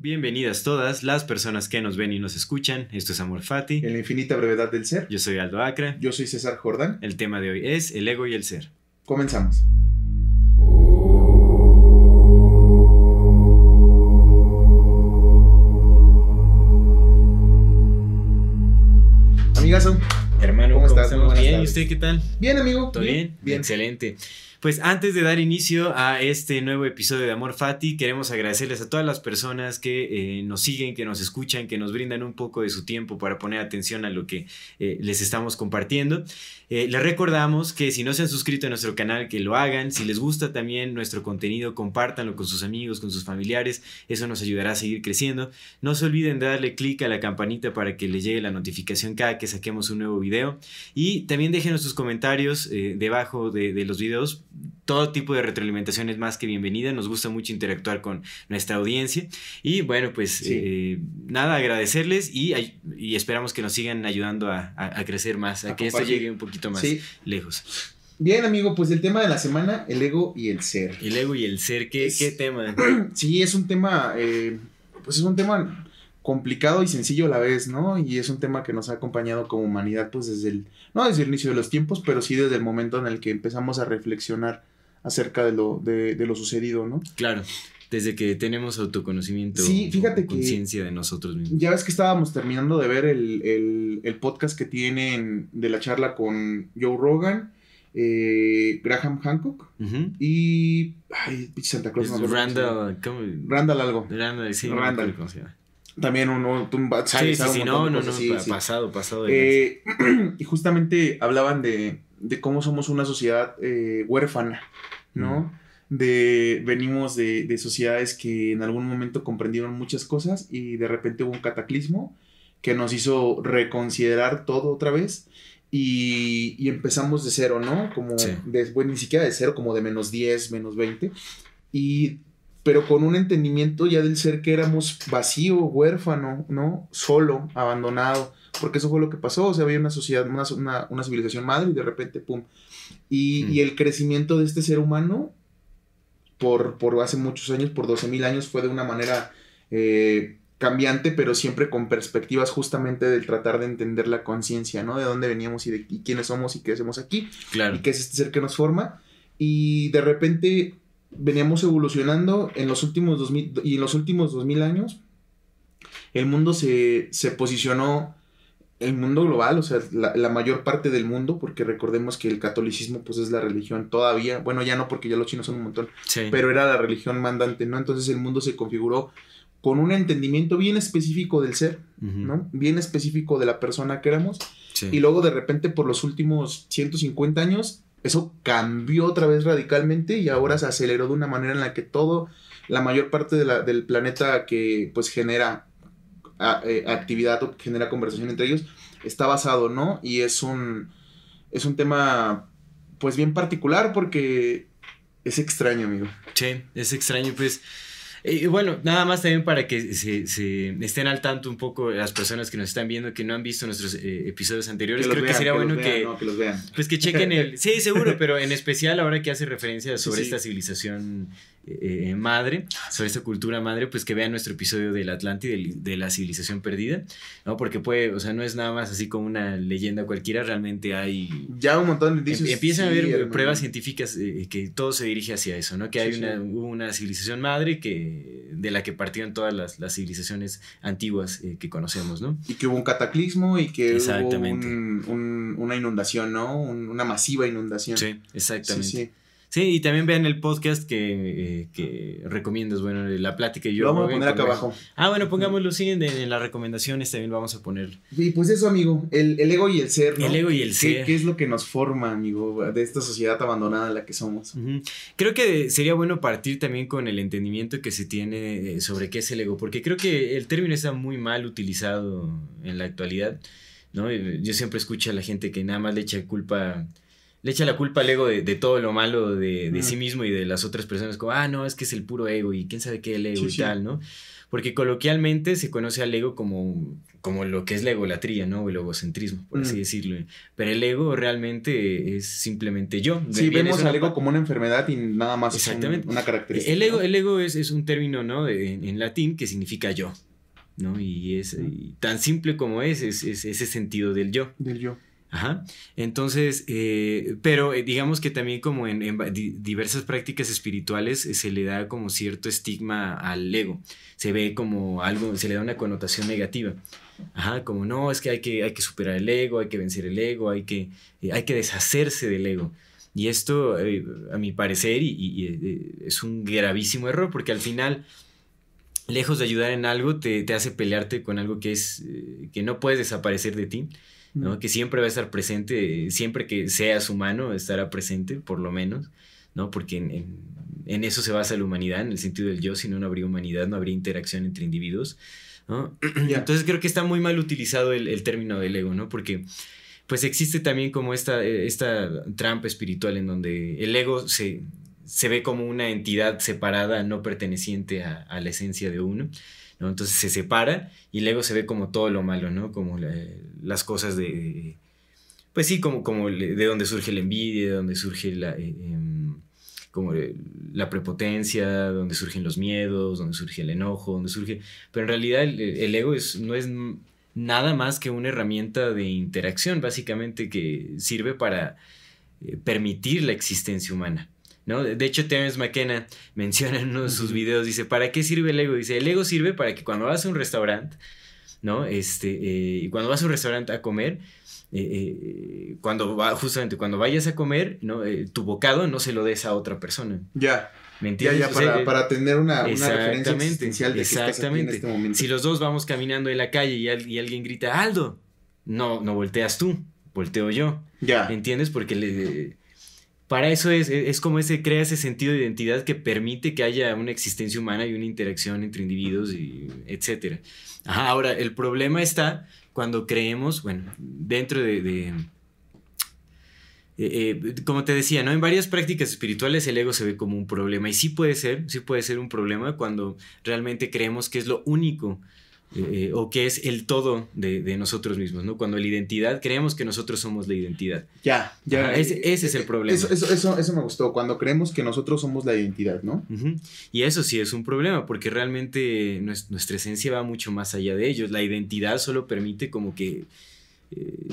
Bienvenidas todas las personas que nos ven y nos escuchan. Esto es Amor Fati. En la infinita brevedad del ser. Yo soy Aldo Acra. Yo soy César Jordán. El tema de hoy es el ego y el ser. Comenzamos. Amigazo. Hermano, ¿Cómo ¿cómo, estás? Muy Bien, ¿y usted qué tal? Bien, amigo. ¿Todo bien? Bien. Excelente. Pues antes de dar inicio a este nuevo episodio de Amor Fati, queremos agradecerles a todas las personas que eh, nos siguen, que nos escuchan, que nos brindan un poco de su tiempo para poner atención a lo que eh, les estamos compartiendo. Eh, les recordamos que si no se han suscrito a nuestro canal, que lo hagan. Si les gusta también nuestro contenido, compártanlo con sus amigos, con sus familiares. Eso nos ayudará a seguir creciendo. No se olviden de darle clic a la campanita para que les llegue la notificación cada que saquemos un nuevo video. Y también déjenos sus comentarios debajo de, de los videos. Todo tipo de retroalimentación es más que bienvenida. Nos gusta mucho interactuar con nuestra audiencia. Y bueno, pues Sí. eh, nada, agradecerles y, y esperamos que nos sigan ayudando a, a- a crecer más, a, A que esto llegue un poquito más Sí. lejos. Bien, amigo, pues el tema de la semana, el ego y el ser. El ego y el ser, ¿qué, Es- qué tema? Sí, es un tema, eh, pues es un tema complicado y sencillo a la vez, ¿no? Y es un tema que nos ha acompañado como humanidad, pues desde el, no desde el inicio de los tiempos, pero sí desde el momento en el que empezamos a reflexionar acerca de lo, de, de lo sucedido, ¿no? Claro, desde que tenemos autoconocimiento, Sí, fíjate conciencia de nosotros mismos. Ya ves que estábamos terminando de ver el, el- el podcast que tienen de la charla con Joe Rogan, eh, Graham Hancock y. Ay, Santa Claus. No. Randall, ¿cómo? Randall algo. Randall, sí, Randall. También un, un, Sí, sí, sí, no, no, no, sí. pasado, pasado. de. Eh, y justamente hablaban de, de cómo somos una sociedad eh, huérfana, ¿no? De, venimos de, de sociedades que en algún momento comprendieron muchas cosas y de repente hubo un cataclismo que nos hizo reconsiderar todo otra vez y, y empezamos de cero, ¿no? Como Sí. de, bueno, ni siquiera de cero, como de menos 10, menos 20. Y, pero con un entendimiento ya del ser que éramos vacío, huérfano, ¿no? Solo, abandonado. Porque eso fue lo que pasó. O sea, había una sociedad, una, una, una civilización madre y de repente, ¡pum! Y, Mm. y el crecimiento de este ser humano por, por hace muchos años, por 12.000 años, fue de una manera eh, cambiante, pero siempre con perspectivas justamente del tratar de entender la conciencia, ¿no? De dónde veníamos y de y quiénes somos y qué hacemos aquí Claro. y qué es este ser que nos forma. Y de repente veníamos evolucionando en los últimos 2000 y en los últimos 2000 años el mundo se, se posicionó el mundo global, o sea, la, la mayor parte del mundo, porque recordemos que el catolicismo pues es la religión todavía, bueno, ya no porque ya los chinos son un montón, Sí. pero era la religión mandante, ¿no? Entonces el mundo se configuró con un entendimiento bien específico del ser. ¿no? Bien específico de la persona que éramos Sí. y luego de repente por los últimos 150 años, eso cambió otra vez radicalmente y ahora se aceleró de una manera en la que todo, la mayor parte de la- del planeta que pues genera a- eh, actividad o genera conversación entre ellos, está basado, ¿no? Y es un, es un tema pues bien particular porque es extraño, amigo. Sí, es extraño, pues. Y bueno, nada más también para que se, se estén al tanto un poco las personas que nos están viendo que no han visto nuestros eh, episodios anteriores. Creo que sería bueno vean, que, no, que los vean. pues que chequen el... Sí, seguro, pero en especial ahora que hace referencia Sí, sobre sí. esta civilización eh, eh, madre, sobre esta cultura madre, pues que vean nuestro episodio del Atlántida, del- de, la civilización perdida, ¿no? Porque puede, o sea, no es nada más así como una leyenda cualquiera, realmente hay... Ya un montón de indicios. Em- Empiezan a sí, haber eh, hermano. pruebas científicas eh, que todo se dirige hacia eso, ¿no? Que hay Sí, una, sí. una civilización madre que, de la que partieron todas las, las civilizaciones antiguas eh, que conocemos, ¿no? Y que hubo un cataclismo y que hubo un- un- una inundación, ¿no? Un- una masiva inundación. Sí, exactamente. Sí, y también vean el podcast que, eh, que recomiendas, bueno, la plática y yo. Lo vamos a poner acá abajo. Ah, bueno, pongámoslo, sí, en, en, las recomendaciones también vamos a poner. Y pues eso, amigo, el, el ego y el ser, ¿no? El ego y el ser. ¿Qué, es lo que nos forma, amigo, de esta sociedad abandonada en la que somos? Uh -huh. Creo que sería bueno partir también con el entendimiento que se tiene eh, sobre qué es el ego, porque creo que el término está muy mal utilizado en la actualidad, ¿no? Yo siempre escucho a la gente que nada más le echa culpa le echa la culpa al ego de, de todo lo malo de, de mm. sí mismo y de las otras personas, como, ah, no, es que es el puro ego y quién sabe qué es el ego sí, y sí. tal, ¿no? Porque coloquialmente se conoce al ego como, como lo que es la egolatría, ¿no? O el egocentrismo, por mm. así decirlo. Pero el ego realmente es simplemente yo. Sí, vemos al ego como una enfermedad y nada más Exactamente. Un, una característica. El ego, el ego es, es, un término, ¿no? En, en, latín que significa yo, ¿no? Y es y tan simple como es, es, es ese sentido del yo. Del yo. Ajá. Entonces, eh, pero eh, digamos que también como en, diversas prácticas espirituales eh, se le da como cierto estigma al ego. Se ve como algo, se le da una connotación negativa. Ajá, como no, es que hay que, hay que superar el ego, hay que vencer el ego, hay que, hay que deshacerse del ego. Y esto, a mi parecer, y, y, es un gravísimo error, porque al final, lejos de ayudar en algo, te, te hace pelearte con algo que, es, que no puedes desaparecer de ti. ¿No? Que siempre va a estar presente, siempre que seas humano estará presente, por lo menos, ¿no? Porque en, en, en, eso se basa la humanidad, en el sentido del yo, si no, no habría humanidad, no habría interacción entre individuos, ¿no? Yeah. Entonces creo que está muy mal utilizado el, el, término del ego, ¿no? Porque pues existe también como esta, esta trampa espiritual en donde el ego se, se ve como una entidad separada, no perteneciente a, a la esencia de uno, Entonces se separa y el ego se ve como todo lo malo, ¿no? Como la, las cosas de... Pues sí, como, como de donde surge la envidia, de donde surge la... Eh, eh, como la prepotencia, donde surgen los miedos, donde surge el enojo, donde surge... Pero en realidad el, el ego es, no es nada más que una herramienta de interacción, básicamente, que sirve para eh, permitir la existencia humana. ¿No? De hecho, Terence McKenna menciona en uno de sus videos, dice, ¿para qué sirve el ego? Dice, el ego sirve para que cuando vas a un restaurante, ¿no? Este, eh, cuando vas a un restaurante a comer, eh, eh, cuando va, justamente cuando vayas a comer, ¿no? Tu bocado no se lo des a otra persona. Ya. ¿Me entiendes? Ya, ya, para, o sea, para tener una, una referencia existencial de exactamente. en este momento. Si los dos vamos caminando en la calle y, al, y alguien grita, Aldo, no, no volteas tú, volteo yo. Ya. ¿Entiendes? Porque le, para eso es, es como ese, crea ese sentido de identidad que permite que haya una existencia humana y una interacción entre individuos, y. Ajá, ahora, el problema está cuando creemos, bueno, dentro de... de eh, eh, como te decía, ¿no? En varias prácticas espirituales el ego se ve como un problema y sí puede ser, sí puede ser un problema cuando realmente creemos que es lo único eh, o que es el todo de, de, nosotros mismos, ¿no? Cuando la identidad, creemos que nosotros somos la identidad. Ya, ya. Ese, ese, es el problema. Eso, eso, eso, eso, me gustó, cuando creemos que nosotros somos la identidad, ¿no? Uh -huh. Y eso sí es un problema, porque realmente nuestra esencia va mucho más allá de ellos. La identidad solo permite como que eh,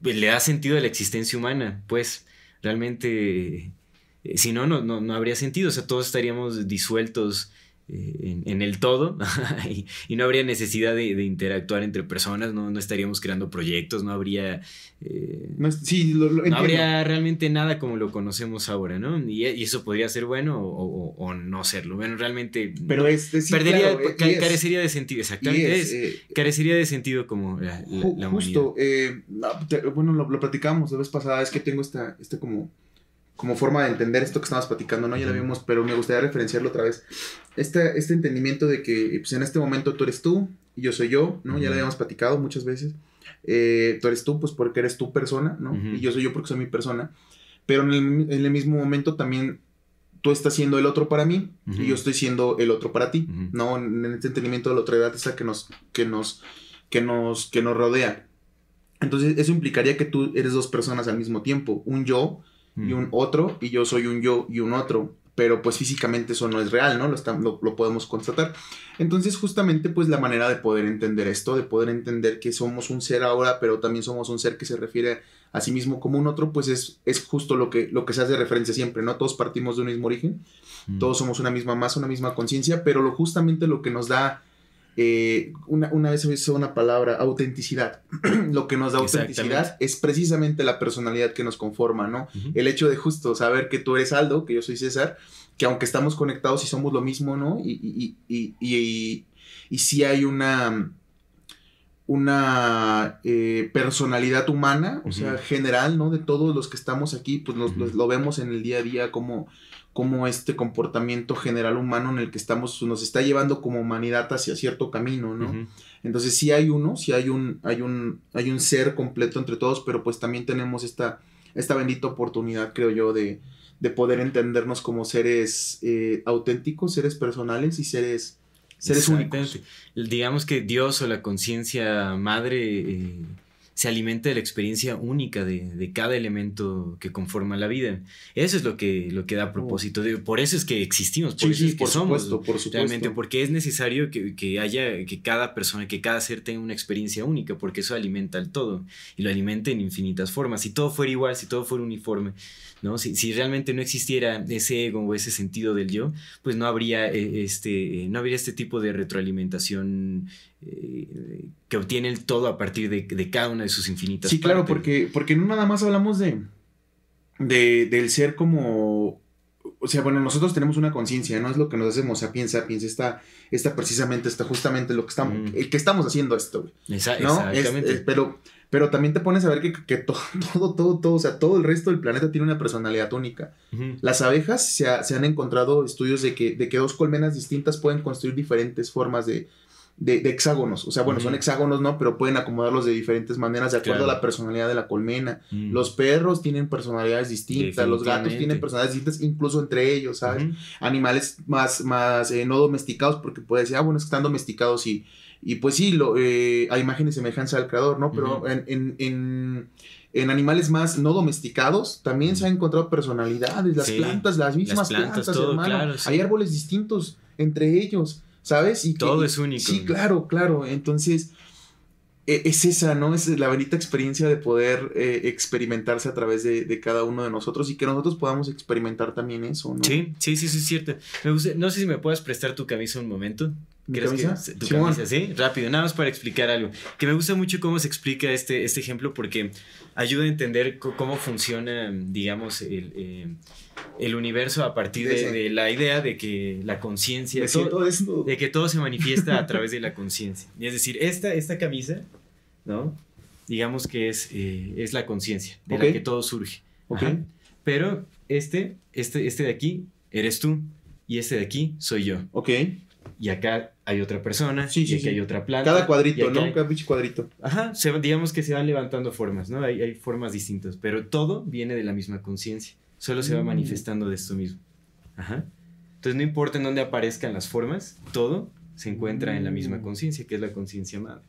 le da sentido a la existencia humana, pues realmente, eh, si no, no, no, no habría sentido, o sea, todos estaríamos disueltos en, en, el todo y, y, no habría necesidad de, de, interactuar entre personas, no, no estaríamos creando proyectos, no habría... Eh, no, sí, lo, lo no habría realmente nada como lo conocemos ahora, ¿no? Y, y eso podría ser bueno o, o, o, no serlo. Bueno, realmente... Pero es, es perdería, claro, ca carecería de sentido, exactamente. Es, eh, carecería de sentido como la, la, ju la Justo, eh, bueno, lo, lo, platicamos la vez pasada, es que tengo esta, esta como como forma de entender esto que estamos platicando, ¿no? Ya lo vimos, pero me gustaría referenciarlo otra vez. Este, este entendimiento de que pues, en este momento tú eres tú y yo soy yo, ¿no? Uh -huh. Ya lo habíamos platicado muchas veces. Eh, tú eres tú, pues porque eres tu persona, ¿no? Uh -huh. Y yo soy yo porque soy mi persona. Pero en el, en el, mismo momento también tú estás siendo el otro para mí uh -huh. y yo estoy siendo el otro para ti, ¿no? En este entendimiento de la otra edad esa que nos, que nos, que nos, que nos rodea. Entonces, eso implicaría que tú eres dos personas al mismo tiempo. Un yo y un otro, y yo soy un yo y un otro, pero pues físicamente eso no es real, ¿no? Lo, está, lo, lo, podemos constatar. Entonces justamente pues la manera de poder entender esto, de poder entender que somos un ser ahora, pero también somos un ser que se refiere a sí mismo como un otro, pues es, es justo lo que, lo que se hace referencia siempre, ¿no? Todos partimos de un mismo origen, mm. todos somos una misma masa, una misma conciencia, pero lo, justamente lo que nos da eh, una, una, vez usó una palabra, autenticidad. Lo que nos da autenticidad es precisamente la personalidad que nos conforma, ¿no? El hecho de justo saber que tú eres Aldo, que yo soy César, que aunque estamos conectados y somos lo mismo, ¿no? Y, y, y, y, y sí hay una una eh, personalidad humana, o sea, general, ¿no? De todos los que estamos aquí, pues lo vemos en el día a día como, como este comportamiento general humano en el que estamos, nos está llevando como humanidad hacia cierto camino, ¿no? Entonces sí hay uno, sí hay un, hay un, hay un ser completo entre todos, pero pues también tenemos esta, esta bendita oportunidad, creo yo, de, de poder entendernos como seres eh, auténticos, seres personales y seres seres únicos. Digamos que Dios o la conciencia madre eh, se alimenta de la experiencia única de, cada elemento que conforma la vida. Eso es lo que, lo que da propósito. por eso es que existimos, por eso es que somos. por supuesto. Realmente, porque es necesario que, haya, que cada persona, que cada ser tenga una experiencia única, porque eso alimenta al todo y lo alimenta en infinitas formas. Si todo fuera igual, si todo fuera uniforme, ¿no? Si, si realmente no existiera ese ego o ese sentido del yo, pues no habría eh, este, no habría este tipo de retroalimentación eh, que obtiene el todo a partir de, cada una de sus infinitas Sí, claro, porque, porque no nada más hablamos de, de del ser como o sea, bueno, nosotros tenemos una conciencia, ¿no? Es lo que nos hacemos sapiens sapiens, está, está precisamente, está justamente lo que estamos, mm. el que estamos haciendo esto, güey. Exactamente. pero, pero también te pones a ver que, que, todo, todo, todo, todo, o sea, todo el resto del planeta tiene una personalidad única. Las abejas se, se, han encontrado estudios de que, de que dos colmenas distintas pueden construir diferentes formas de, de, hexágonos. O sea, bueno, son hexágonos, ¿no? Pero pueden acomodarlos de diferentes maneras de acuerdo a la personalidad de la colmena. Mm. Los perros tienen personalidades distintas, los gatos tienen personalidades distintas, incluso entre ellos, ¿sabes? Animales más, más eh, no domesticados, porque puede decir, ah, bueno, es que están domesticados y, y pues sí, lo, eh, hay imagen y semejanza al creador, ¿no? Pero en, en, en, animales más no domesticados también se han encontrado personalidades, las plantas, las mismas plantas, hermano. Hay árboles distintos entre ellos. ¿sabes? Y Todo es único. Sí, claro, claro. Entonces, es esa, ¿no? Es la bonita experiencia de poder eh, experimentarse a través de, cada uno de nosotros y que nosotros podamos experimentar también eso, ¿no? Sí, sí, sí, sí, es cierto. Me no sé si me puedes prestar tu camisa un momento. ¿Crees que tu camisa, sí? Rápido, nada más para explicar algo. Que me gusta mucho cómo se explica este, este ejemplo porque ayuda a entender cómo funciona, digamos, el, eh, el universo a partir de, la idea de que la conciencia, de que todo se manifiesta a través de la conciencia. Es decir, esta, esta camisa, ¿no? Digamos que es, eh, es la conciencia, de la que todo surge. Pero este, este, este de aquí eres tú y este de aquí soy yo. Ok y acá hay otra persona, y aquí hay otra planta. Cada cuadrito, ¿no? Cada cuadrito. Ajá, digamos que se van levantando formas, ¿no? Hay, hay formas distintas, pero todo viene de la misma conciencia, solo se va mm. manifestando de esto mismo. Ajá. Entonces no importa en dónde aparezcan las formas, todo se encuentra en la misma mm. conciencia, que es la conciencia madre.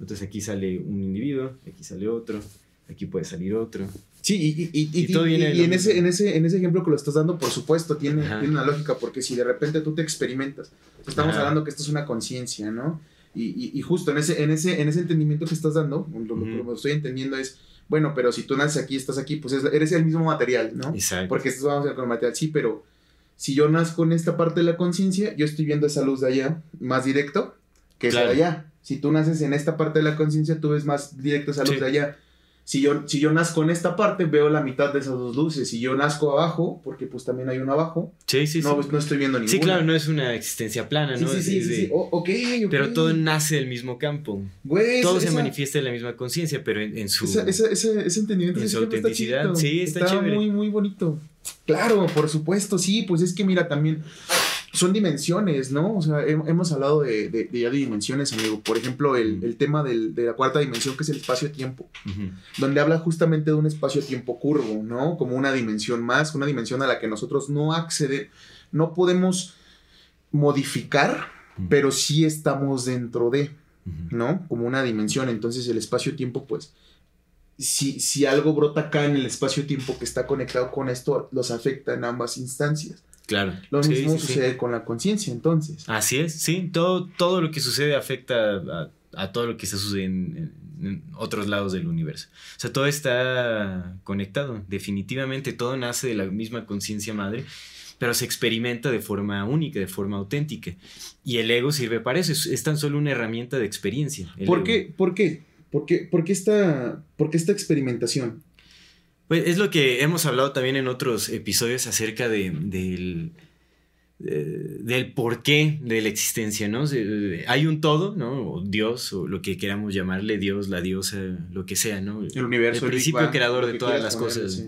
Entonces aquí sale un individuo, aquí sale otro, aquí puede salir otro. Sí, y, y, y, en, ese, en, ese, en ese ejemplo que lo estás dando, por supuesto, tiene, tiene una lógica, porque si de repente tú te experimentas, estamos hablando que esto es una conciencia, ¿no? Y, justo en ese, en, ese, en ese entendimiento que estás dando, lo, que estoy entendiendo es, bueno, pero si tú naces aquí, estás aquí, pues eres el mismo material, ¿no? Exacto. Porque estás vamos a con material, sí, pero si yo nazco en esta parte de la conciencia, yo estoy viendo esa luz de allá más directo que esa de allá. Si tú naces en esta parte de la conciencia, tú ves más directo esa luz de allá si yo, si yo nazco en esta parte, veo la mitad de esas dos luces. Si yo nazco abajo, porque pues también hay uno abajo, sí, sí, no, no estoy viendo ninguna. Sí, claro, no es una existencia plana, ¿no? Sí, sí, sí, Pero todo nace del mismo campo. todo se manifiesta en la misma conciencia, pero en, su... ese, ese, entendimiento. En su autenticidad. sí, está, muy, muy bonito. Claro, por supuesto, sí, pues es que mira, también son dimensiones, ¿no? O sea, hemos hablado de, de, ya de dimensiones, amigo. Por ejemplo, el, tema de la cuarta dimensión, que es el espacio-tiempo, donde habla justamente de un espacio-tiempo curvo, ¿no? Como una dimensión más, una dimensión a la que nosotros no accede, no podemos modificar, pero sí estamos dentro de, ¿no? Como una dimensión. Entonces, el espacio-tiempo, pues, si, si algo brota acá en el espacio-tiempo que está conectado con esto, los afecta en ambas instancias. Claro. Lo mismo sucede con la conciencia, entonces. Así es, sí. Todo, todo lo que sucede afecta a, todo lo que está sucediendo en, otros lados del universo. O sea, todo está conectado, definitivamente. Todo nace de la misma conciencia madre. pero se experimenta de forma única, de forma auténtica. Y el ego sirve para eso, es, tan solo una herramienta de experiencia. ¿Por qué? ¿Por qué? ¿Por qué, por qué esta, por qué esta experimentación? Pues es lo que hemos hablado también en otros episodios acerca de, del, del porqué de la existencia, ¿no? Hay un todo, ¿no? O Dios, o lo que queramos llamarle, Dios, la diosa, lo que sea, ¿no? El universo. El principio creador de todas las cosas.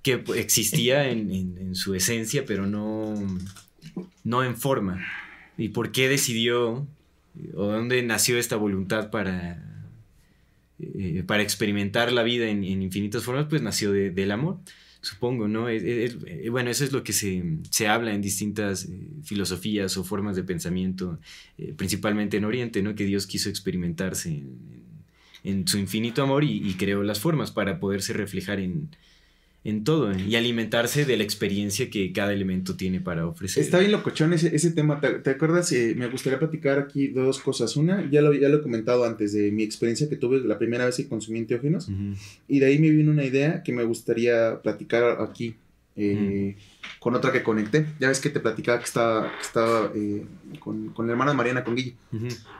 Que existía en, en, su esencia, pero no, no en forma. ¿Y por qué decidió, o dónde nació esta voluntad para eh, para experimentar la vida en, infinitas formas, pues nació del amor, supongo, ¿no? Eh, bueno, eso es lo que se, habla en distintas eh, filosofías o formas de pensamiento, principalmente en Oriente, ¿no? Que Dios quiso experimentarse en, su infinito amor y, creó las formas para poderse reflejar en, en todo ¿eh? y alimentarse de la experiencia que cada elemento tiene para ofrecer. Está bien locochón ese, ese tema. ¿Te, acuerdas? Eh, me gustaría platicar aquí de dos cosas. Una, ya lo, ya lo he comentado antes, de mi experiencia que tuve la primera vez que consumí enteógenos. Y de ahí me vino una idea que me gustaría platicar aquí. Eh, con otra que conecté. Ya ves que te platicaba que estaba, estaba con, con, la hermana Mariana, con Guille,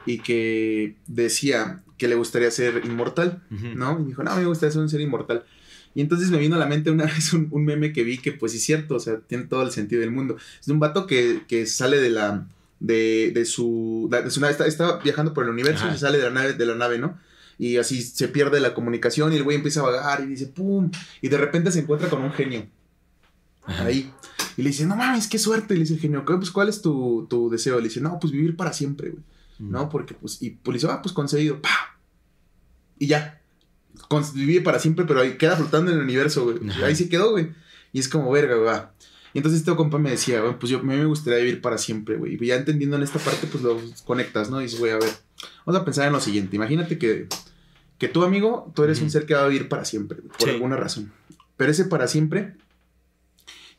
y que decía que le gustaría ser inmortal, ¿no? Y dijo, no, me gustaría ser un ser inmortal. Y entonces me vino a la mente una vez un, meme que vi que pues es cierto, o sea, tiene todo el sentido del mundo. Es de un vato que, sale de la, de, de su, de su nave, está, viajando por el universo y sale de la nave, de la nave, ¿no? Y así se pierde la comunicación y el güey empieza a vagar y dice, ¡pum! Y de repente se encuentra con un genio. Ahí. Y le dice, no mames, qué suerte. Y le dice el genio, pues ¿cuál es tu, tu deseo? Le dice, no, pues vivir para siempre, güey. ¿No? Porque pues, y pues le dice, ah, pues concedido, ¡pa! Y ya vive para siempre, pero ahí queda flotando en el universo, güey. Ahí se quedó, güey. Y es como, verga, güey. Y entonces este compa me decía, güey, pues yo, a mí me gustaría vivir para siempre, güey. Y ya entendiendo en esta parte, pues lo conectas, ¿no? Y dices, güey, a ver, vamos a pensar en lo siguiente. Imagínate que, que tú, amigo, tú eres un ser que va a vivir para siempre, por alguna razón. Pero ese para siempre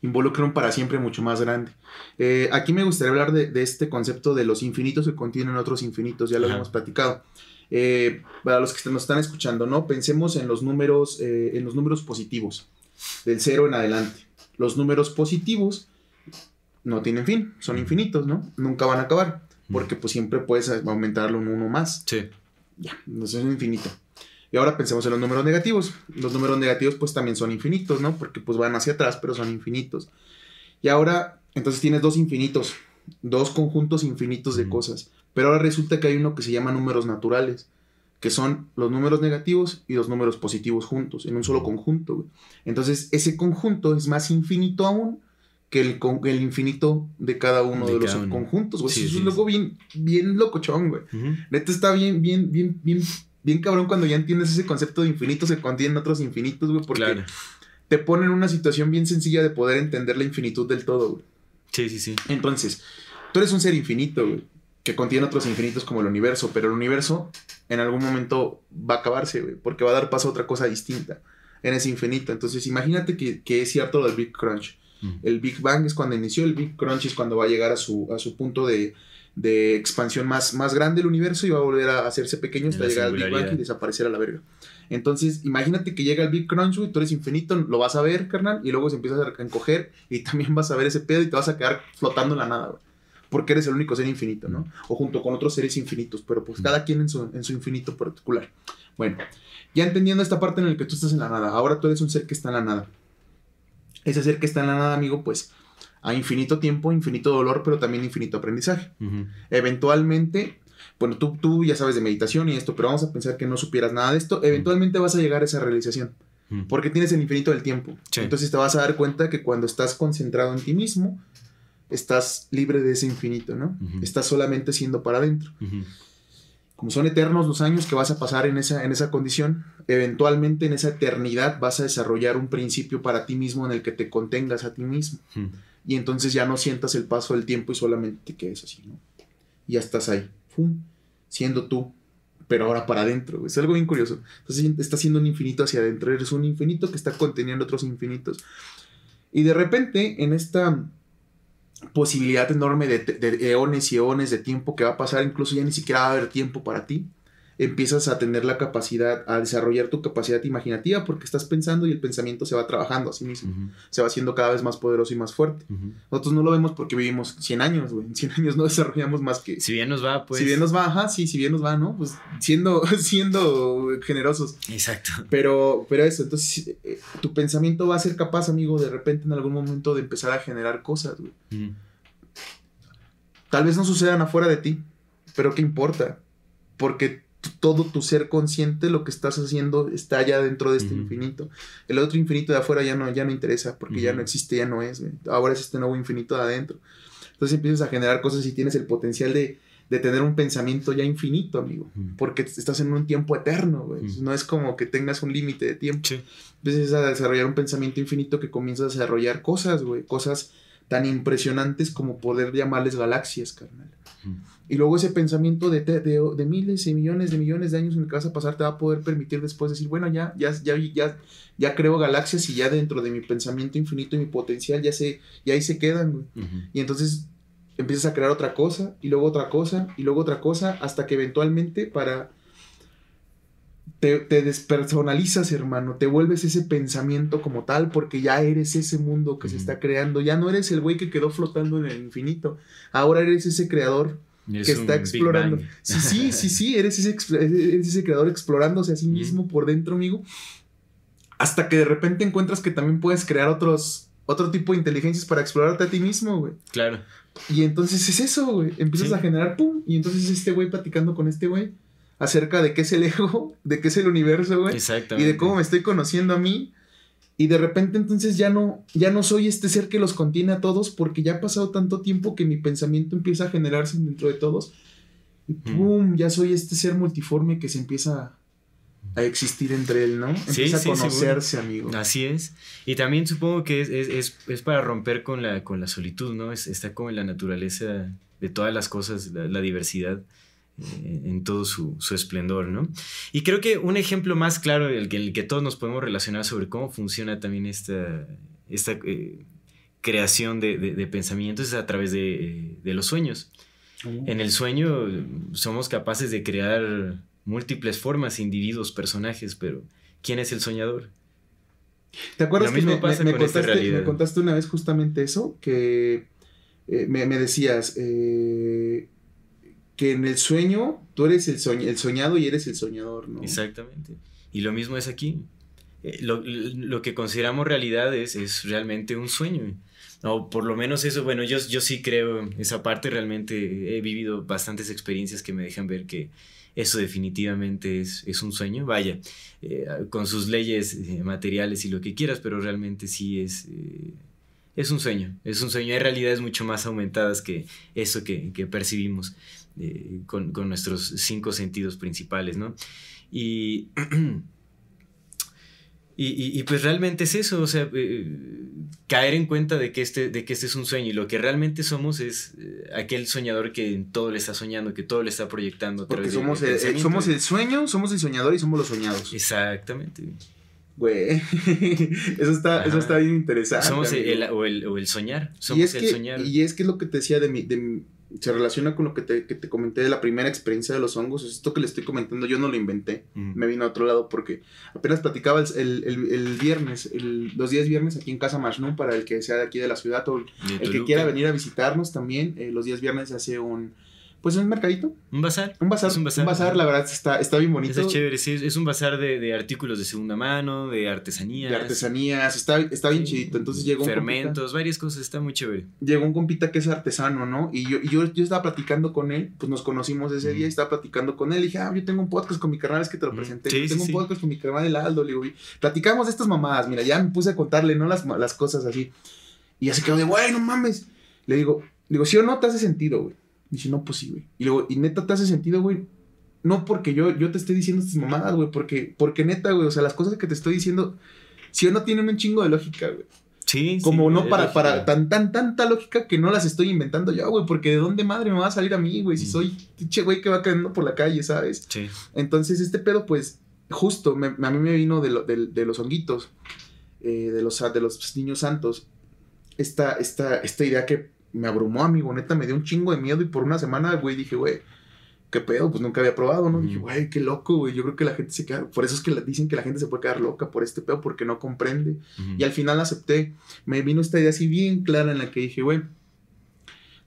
involucra un para siempre mucho más grande. Eh, aquí me gustaría hablar de, de, este concepto de los infinitos que contienen otros infinitos, ya lo hemos platicado. Eh, para los que nos están escuchando, ¿no? Pensemos en los números, eh, en los números positivos, del cero en adelante. Los números positivos no tienen fin, son infinitos, ¿no? Nunca van a acabar, porque pues siempre puedes aumentarlo un uno más. Sí. Ya, entonces es infinito. Y ahora pensemos en los números negativos. Los números negativos pues también son infinitos, ¿no? Porque pues van hacia atrás, pero son infinitos. Y ahora, entonces tienes dos infinitos, dos conjuntos infinitos de cosas. Pero ahora resulta que hay uno que se llama números naturales, que son los números negativos y los números positivos juntos, en un solo conjunto. Entonces, ese conjunto es más infinito aún que el, el infinito de cada uno de, los conjuntos, güey. es un loco bien, bien locochón, güey. Neto está bien, bien, bien, bien, bien cabrón cuando ya entiendes ese concepto de infinitos que contienen otros infinitos, güey, porque te pone en una situación bien sencilla de poder entender la infinitud del todo, güey. Sí, sí, sí. Entonces, tú eres un ser infinito, güey que contiene otros infinitos como el universo, pero el universo en algún momento va a acabarse, güey, porque va a dar paso a otra cosa distinta en ese infinito. Entonces, imagínate que, es cierto lo del Big Crunch. El Big Bang es cuando inició, el Big Crunch es cuando va a llegar a su, a su punto de, expansión más, más grande el universo y va a volver a hacerse pequeño hasta llegar al Big Bang y desaparecer a la verga. Entonces, imagínate que llega el Big Crunch, güey, tú eres infinito, lo vas a ver, carnal, y luego se empieza a encoger y también vas a ver ese pedo y te vas a quedar flotando en la nada, güey porque eres el único ser infinito, ¿no? O junto con otros seres infinitos, pero pues cada quien en su, en su infinito particular. Bueno, ya entendiendo esta parte en la que tú estás en la nada, ahora tú eres un ser que está en la nada. Ese ser que está en la nada, amigo, pues a infinito tiempo, infinito dolor, pero también infinito aprendizaje. Eventualmente, bueno, tú, tú ya sabes de meditación y esto, pero vamos a pensar que no supieras nada de esto, eventualmente vas a llegar a esa realización. Porque tienes el infinito del tiempo. Entonces te vas a dar cuenta que cuando estás concentrado en ti mismo, estás libre de ese infinito, ¿no? Estás solamente siendo para adentro. Como son eternos los años que vas a pasar en esa, en esa condición, eventualmente en esa eternidad vas a desarrollar un principio para ti mismo en el que te contengas a ti mismo. Y entonces ya no sientas el paso del tiempo y solamente te quedes así, ¿no? Y ya estás ahí, ¡fum! siendo tú, pero ahora para adentro. Es algo bien curioso. Entonces estás siendo un infinito hacia adentro. Eres un infinito que está conteniendo otros infinitos. Y de repente, en esta posibilidad enorme de, eones y eones de tiempo que va a pasar, incluso ya ni siquiera va a haber tiempo para ti. Empiezas a tener la capacidad, a desarrollar tu capacidad imaginativa porque estás pensando y el pensamiento se va trabajando a sí mismo. Se va haciendo cada vez más poderoso y más fuerte. Nosotros no lo vemos porque vivimos 100 años, güey. En 100 años no desarrollamos más que... Si bien nos va, pues... Si bien nos va, ajá, sí, si bien nos va, ¿no? Pues siendo, siendo generosos. Exacto. Pero, pero eso, entonces eh, tu pensamiento va a ser capaz, amigo, de repente en algún momento de empezar a generar cosas, güey. Tal vez no sucedan afuera de ti, pero ¿qué importa? Porque todo tu ser consciente, lo que estás haciendo está allá dentro de este infinito. El otro infinito de afuera ya no, ya no interesa, porque ya no existe, ya no es. Ahora es este nuevo infinito de adentro. Entonces empiezas a generar cosas y tienes el potencial de, tener un pensamiento ya infinito, amigo. Porque estás en un tiempo eterno, No es como que tengas un límite de tiempo. Empiezas a desarrollar un pensamiento infinito que comienza a desarrollar cosas, güey. Cosas tan impresionantes como poder llamarles galaxias, carnal. Y luego ese pensamiento de, de, miles y millones de millones de años en el que vas a pasar te va a poder permitir después decir, bueno, ya, ya, ya, ya, ya creo galaxias y ya dentro de mi pensamiento infinito y mi potencial ya, se, ya ahí se quedan, güey. Y entonces empiezas a crear otra cosa y luego otra cosa y luego otra cosa hasta que eventualmente para... Te, te despersonalizas, hermano, te vuelves ese pensamiento como tal porque ya eres ese mundo que se está creando, ya no eres el güey que quedó flotando en el infinito, ahora eres ese creador que está explorando. Sí, sí, sí, sí, eres ese, eres ese creador explorándose a sí mismo por dentro, amigo. Hasta que de repente encuentras que también puedes crear otros, otro tipo de inteligencias para explorarte a ti mismo, güey. Claro. Y entonces es eso, güey. Empiezas a generar, pum, y entonces este güey platicando con este güey acerca de qué es el ego, de qué es el universo, güey. Y de cómo me estoy conociendo a mí. Y de repente entonces ya no, ya no soy este ser que los contiene a todos porque ya ha pasado tanto tiempo que mi pensamiento empieza a generarse dentro de todos. Y pum, ya soy este ser multiforme que se empieza a existir entre él, ¿no? Empieza a conocerse, amigo. Así es. Y también supongo que es, es, es, para romper con la, con la solitud, ¿no? está como en la naturaleza de todas las cosas, la diversidad. Eh, en todo su, esplendor, ¿no? Y creo que un ejemplo más claro, el que, el que todos nos podemos relacionar sobre cómo funciona también esta, esta eh, creación de, pensamientos es a través de, los sueños. En el sueño somos capaces de crear múltiples formas, individuos, personajes, pero ¿quién es el soñador? ¿Te acuerdas que me, contaste, una vez justamente eso? Que eh, me, decías, que en el sueño tú eres el, soñado y eres el soñador, ¿no? Exactamente. Y lo mismo es aquí. Eh, lo, que consideramos realidad es, realmente un sueño. O por lo menos eso, bueno, yo, yo sí creo esa parte, realmente he vivido bastantes experiencias que me dejan ver que eso definitivamente es, es un sueño, vaya, eh, con sus leyes eh, materiales y lo que quieras, pero realmente sí es, es un sueño, es un sueño, hay realidades mucho más aumentadas que eso que percibimos. Eh, con, nuestros cinco sentidos principales, ¿no? Y, y, pues realmente es eso, o sea, eh, caer en cuenta de que, este, de que este es un sueño y lo que realmente somos es eh, aquel soñador que todo le está soñando, que todo le está proyectando. Porque somos, el, somos el sueño, somos el soñador y somos los soñados. Exactamente. Güey, eso está, eso está bien interesante. Somos el, o, el, soñar, somos el soñar. Y es que es lo que te decía de mi, de, se relaciona con lo que te, que te, comenté de la primera experiencia de los hongos. Esto que le estoy comentando, yo no lo inventé. Me vino a otro lado porque apenas platicaba el, el, el, viernes, los días viernes aquí en Casa Mashnun, para el que sea de aquí de la ciudad o el, que quiera venir a visitarnos también. Eh, los días viernes se hace un pues un mercadito. Un bazar. Un bazar. un bazar. la verdad, está, está bien bonito. Es chévere, sí. Es un bazar de, de, artículos de segunda mano, de artesanías. De artesanías, está, está bien chidito. Entonces llegó un Fermentos, varias cosas, está muy chévere. Llegó un compita que es artesano, ¿no? Y yo, yo, yo estaba platicando con él, pues nos conocimos ese día y estaba platicando con él. Y dije, ah, yo tengo un podcast con mi carnal, es que te lo presenté. tengo un podcast con mi carnal, el Aldo. Le digo, platicamos de estas mamadas. Mira, ya me puse a contarle, ¿no? Las, las cosas así. Y ya se quedó de, güey, no mames. Le digo, le digo, sí o no te hace sentido, güey Dice, no, pues sí, güey. Y luego, y neta te hace sentido, güey. No porque yo, yo te esté diciendo estas mamadas, güey, porque, porque neta, güey, o sea, las cosas que te estoy diciendo, si o no tienen un chingo de lógica, güey. Sí, Como no para, para tan, tan, tanta lógica que no las estoy inventando yo, güey, porque de dónde madre me va a salir a mí, güey, si mm. soy che, güey, que va caminando por la calle, ¿sabes? Sí. Entonces, este pedo, pues, justo, a mí me vino de, de, los honguitos, eh, de, los, de los niños santos, esta, esta, esta idea que me abrumó, amigo. Neta, me dio un chingo de miedo y por una semana, güey, dije, güey, ¿qué pedo? Pues nunca había probado, ¿no? Dije, güey, qué loco, güey. Yo creo que la gente se queda. Por eso es que dicen que la gente se puede quedar loca por este pedo porque no comprende. Y al final acepté. Me vino esta idea así bien clara en la que dije, güey,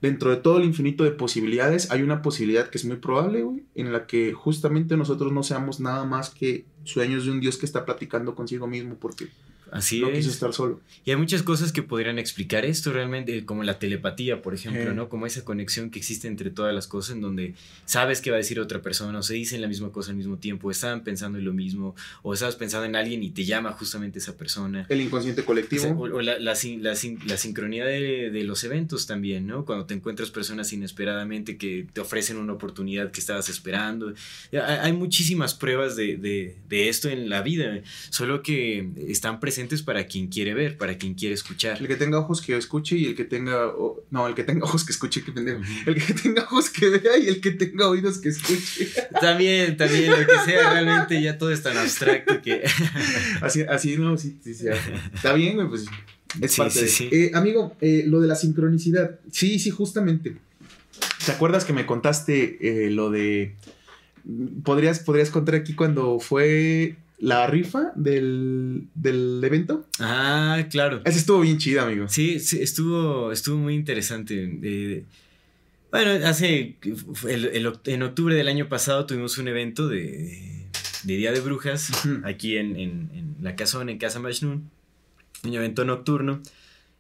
dentro de todo el infinito de posibilidades, hay una posibilidad que es muy probable, güey, en la que justamente nosotros no seamos nada más que sueños de un Dios que está platicando consigo mismo, porque Así no es. quiso estar solo. Y hay muchas cosas que podrían explicar esto realmente, como la telepatía, por ejemplo, Eh. ¿no? Como esa conexión que existe entre todas las cosas en donde sabes que va a decir otra persona, o se dicen la misma cosa al mismo tiempo, estaban pensando en lo mismo, o estabas pensando en alguien y te llama justamente esa persona. El inconsciente colectivo. O, o la, la sin- la sin- la sincronía de, de los eventos también, ¿no? Cuando te encuentras personas inesperadamente que te ofrecen una oportunidad que estabas esperando. Hay, hay muchísimas pruebas de, de- de esto en la vida, solo que están presentes para quien quiere ver, para quien quiere escuchar. El que tenga ojos que escuche y el que tenga. no, el que tenga ojos que escuche, que pendejo. El que tenga ojos que vea y el que tenga oídos que escuche. También, también, lo que sea, realmente ya todo es tan abstracto que... Así, así no, sí, sí, sí. Está bien, güey, pues. Es Sí, parte sí, de- sí. Eh, amigo, eh, lo de la sincronicidad. Sí, sí, justamente. ¿Te acuerdas que me contaste eh, lo de. ¿Podrías, ¿Podrías contar aquí cuando fue la rifa del, del evento? Ah, claro. Esa estuvo bien chida, amigo. Sí, sí, estuvo, estuvo muy interesante. Eh, bueno, hace, el- el en octubre del año pasado tuvimos un evento de, de Día de Brujas aquí en, en- en la casona, en Casa Majnun. Un evento nocturno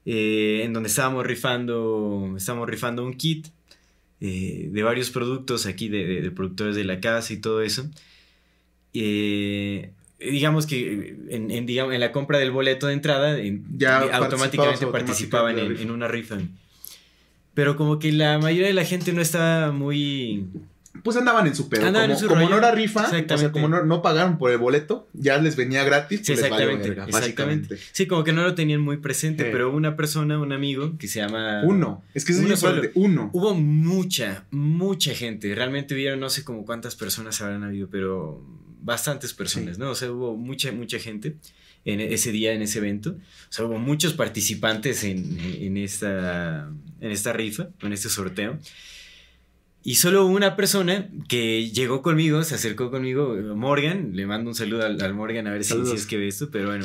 eh, en donde estábamos rifando, estábamos rifando un kit eh, de varios productos aquí de, de- de productores de la casa y todo eso. Eh, digamos que en, en, digamos, en la compra del boleto de entrada en- Ya eh, automáticamente participaban en, automáticamente en una rifa. Pero como que la mayoría de la gente no estaba muy... Pues andaban en su pedo. Andaban como, en su como no era rifa, o sea, como no, no pagaron por el boleto, ya les venía gratis. Sí, pues les valió exactamente, exactamente. básicamente. Sí, como que no lo tenían muy presente, Eh. pero una persona, un amigo que se llama... Uno. Es que es Uno solo. Uno. Hubo mucha, mucha gente. Realmente hubieron no sé como cuántas personas habrán habido, pero bastantes personas, Sí. ¿no? O sea, hubo mucha, mucha gente en ese día, en ese evento. O sea, hubo muchos participantes en, en esta, en esta rifa, en este sorteo. Y solo una persona que llegó conmigo, se acercó conmigo, Morgan, le mando un saludo al, al Morgan a ver si, si es que ve esto, pero bueno,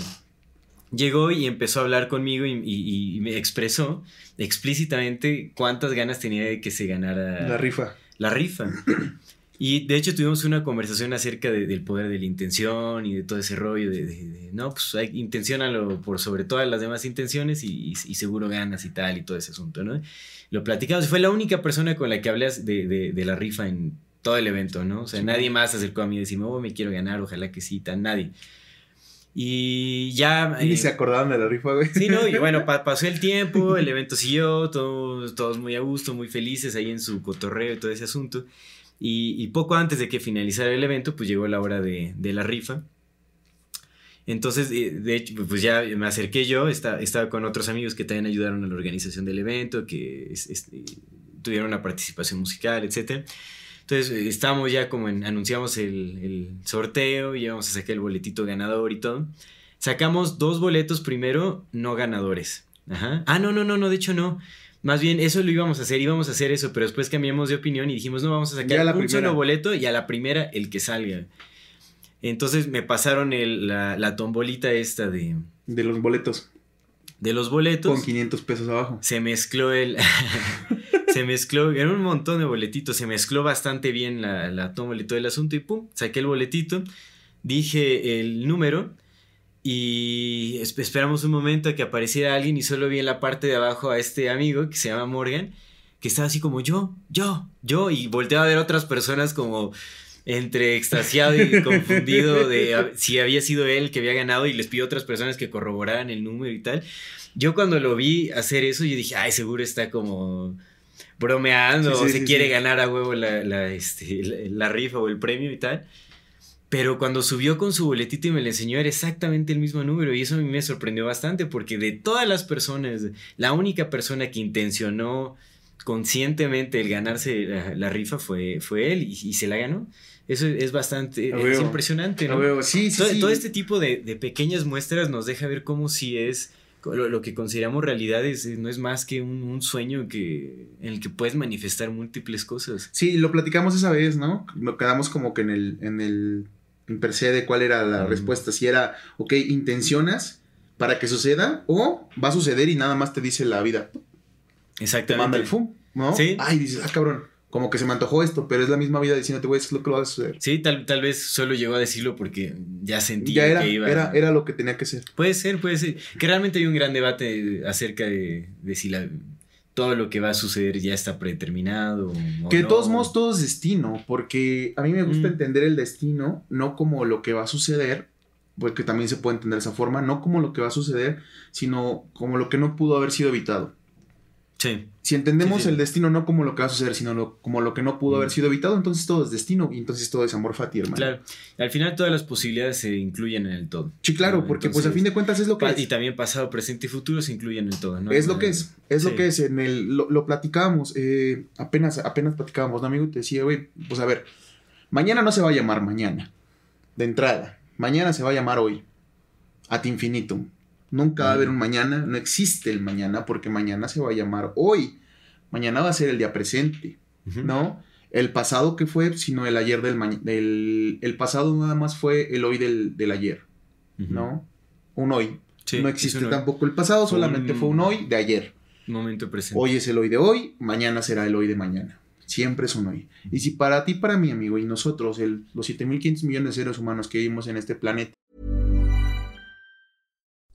llegó y empezó a hablar conmigo y, y- y me expresó explícitamente cuántas ganas tenía de que se ganara La rifa. la rifa. Y de hecho tuvimos una conversación acerca de- del poder de la intención y de todo ese rollo de, de- de, no, pues hay, intenciónalo por sobre todas las demás intenciones y, y- y seguro ganas y tal y todo ese asunto, ¿no? Lo platicamos y fue la única persona con la que hablé de, la rifa en todo el evento, ¿no? O sea, Sí. nadie más se acercó a mí y decirme, oh, me quiero ganar, ojalá que sí, tal, nadie. Y ya... Ni eh, se acordaban de la rifa, güey. Sí, ¿no? Y bueno, pa- pasó el tiempo, el evento siguió, todos, todos muy a gusto, muy felices ahí en su cotorreo y todo ese asunto. Y, y poco antes de que finalizara el evento, pues llegó la hora de, de la rifa. Entonces, eh, de hecho, pues ya me acerqué yo, esta- estaba con otros amigos que también ayudaron a la organización del evento, que es- este, tuvieron una participación musical, etc. Entonces, eh, estábamos ya como en, anunciamos el, el sorteo, y íbamos a sacar el boletito ganador y todo. Sacamos dos boletos primero, no ganadores. Ajá. Ah, no, no, no, no, de hecho no. Más bien, eso lo íbamos a hacer, íbamos a hacer eso, pero después cambiamos de opinión y dijimos, no, vamos a sacar la un primera. solo boleto y a la primera el que salga. Entonces me pasaron el- la, la tombolita esta de, De los boletos. de los boletos. Con 500 pesos abajo. Se mezcló el... se mezcló, eran un montón de boletitos, se mezcló bastante bien la, la tómbola y todo el asunto y pum, saqué el boletito, dije el número y esp- esperamos un momento a que apareciera alguien y solo vi en la parte de abajo a este amigo que se llama Morgan, que estaba así como yo, yo, yo, y volteaba a ver otras personas como entre extasiado y confundido de a- si había sido él que había ganado y les pidió a otras personas que corroboraran el número y tal. Yo cuando lo vi hacer eso, yo dije, ay, seguro está como bromeando, Sí, sí, o se sí, quiere ganar a huevo la, la, este, la, la rifa o el premio y tal. Pero cuando subió con su boletito y me lo enseñó, era exactamente el mismo número. Y eso a mí me sorprendió bastante, porque de todas las personas, la única persona que intencionó conscientemente el ganarse la, la rifa fue, fue él y, y se la ganó. Eso es bastante, Lo es veo. impresionante, Lo ¿no? veo. Sí, sí, todo, sí. todo este tipo de, de pequeñas muestras nos deja ver cómo sí es lo, que consideramos realidades no es más que un, sueño que, en el que puedes manifestar múltiples cosas. Sí, lo platicamos esa vez, ¿no? Nos quedamos como que en el, en el en per se de cuál era la respuesta. Si era, ok, intencionas para que suceda o va a suceder y nada más te dice la vida. Exactamente. Te manda el fum, ¿no? Sí. Ay, dices, ah, cabrón como que se me antojó esto, pero es la misma vida diciéndote, güey, es lo que lo va a suceder. Sí, tal, tal vez solo llegó a decirlo porque ya sentía era, que iba. Era, era lo que tenía que ser. Puede ser, puede ser. Que realmente hay un gran debate acerca de, de si la, todo lo que va a suceder ya está predeterminado. que de todos modos todo es destino, porque a mí me gusta mm. entender el destino no como lo que va a suceder, porque también se puede entender de esa forma, no como lo que va a suceder, sino como lo que no pudo haber sido evitado. Si entendemos el destino no como lo que va a suceder, sino como lo que no pudo haber mm. sido evitado, entonces todo es destino y entonces todo es amor fati, hermano. Claro. Al final todas las posibilidades se incluyen en el todo. Sí, claro, porque pues a fin de cuentas es lo que es. Y también pasado, presente y futuro se incluyen en el todo, ¿no? Es lo que es, es lo que es. En el, lo, lo platicábamos, eh, apenas, apenas platicábamos, ¿no, amigo? Te decía, güey, pues a ver, mañana no se va a llamar mañana, de entrada. Mañana se va a llamar hoy, ad infinitum. Nunca va a haber un mañana, no existe el mañana porque mañana se va a llamar hoy. Mañana va a ser el día presente, ¿no? El pasado que fue, sino el ayer del mañana. El, pasado nada más fue el hoy del, ayer, ¿no? Un hoy. no existe tampoco el pasado, solamente fue un hoy de ayer. Momento presente. Hoy es el hoy de hoy, mañana será el hoy de mañana. Siempre es un hoy. Y si para ti, para mi amigo, y nosotros, el, los 7.500 millones de seres humanos que vivimos en este planeta,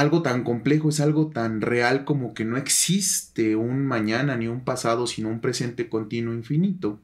Algo tan complejo es algo tan real como que no existe un mañana ni un pasado, sino un presente continuo infinito.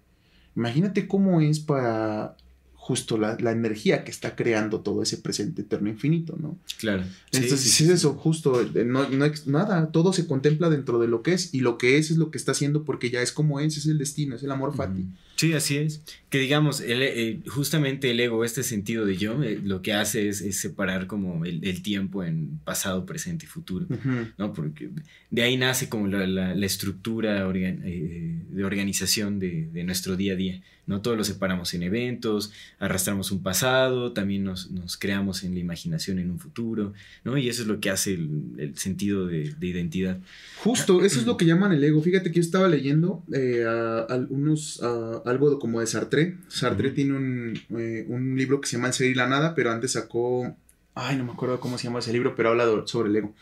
Imagínate cómo es para justo la, energía que está creando todo ese presente eterno infinito, ¿no? Claro. Entonces, es eso, justo, eh, no, no, nada, todo se contempla dentro de lo que es y lo que es es lo que está haciendo porque ya es como es, es el destino, es el amor fati. Sí, así es. Que digamos, el, eh, justamente el ego, este sentido de yo, eh, lo que hace es, separar como el, tiempo en pasado, presente y futuro, ¿no? Porque de ahí nace como la, estructura de organización de, de nuestro día a día. ¿no? Todo lo separamos en eventos, arrastramos un pasado, también nos, creamos en la imaginación en un futuro, ¿no? Y eso es lo que hace el, sentido de, identidad. Justo, eso es lo que llaman el ego. Fíjate que yo estaba leyendo eh, algunos, algo como de Sartre. Sartre tiene eh, un, libro que se llama El ser y la nada, pero antes sacó, ay, no me acuerdo cómo se llama ese libro, pero habla sobre el ego.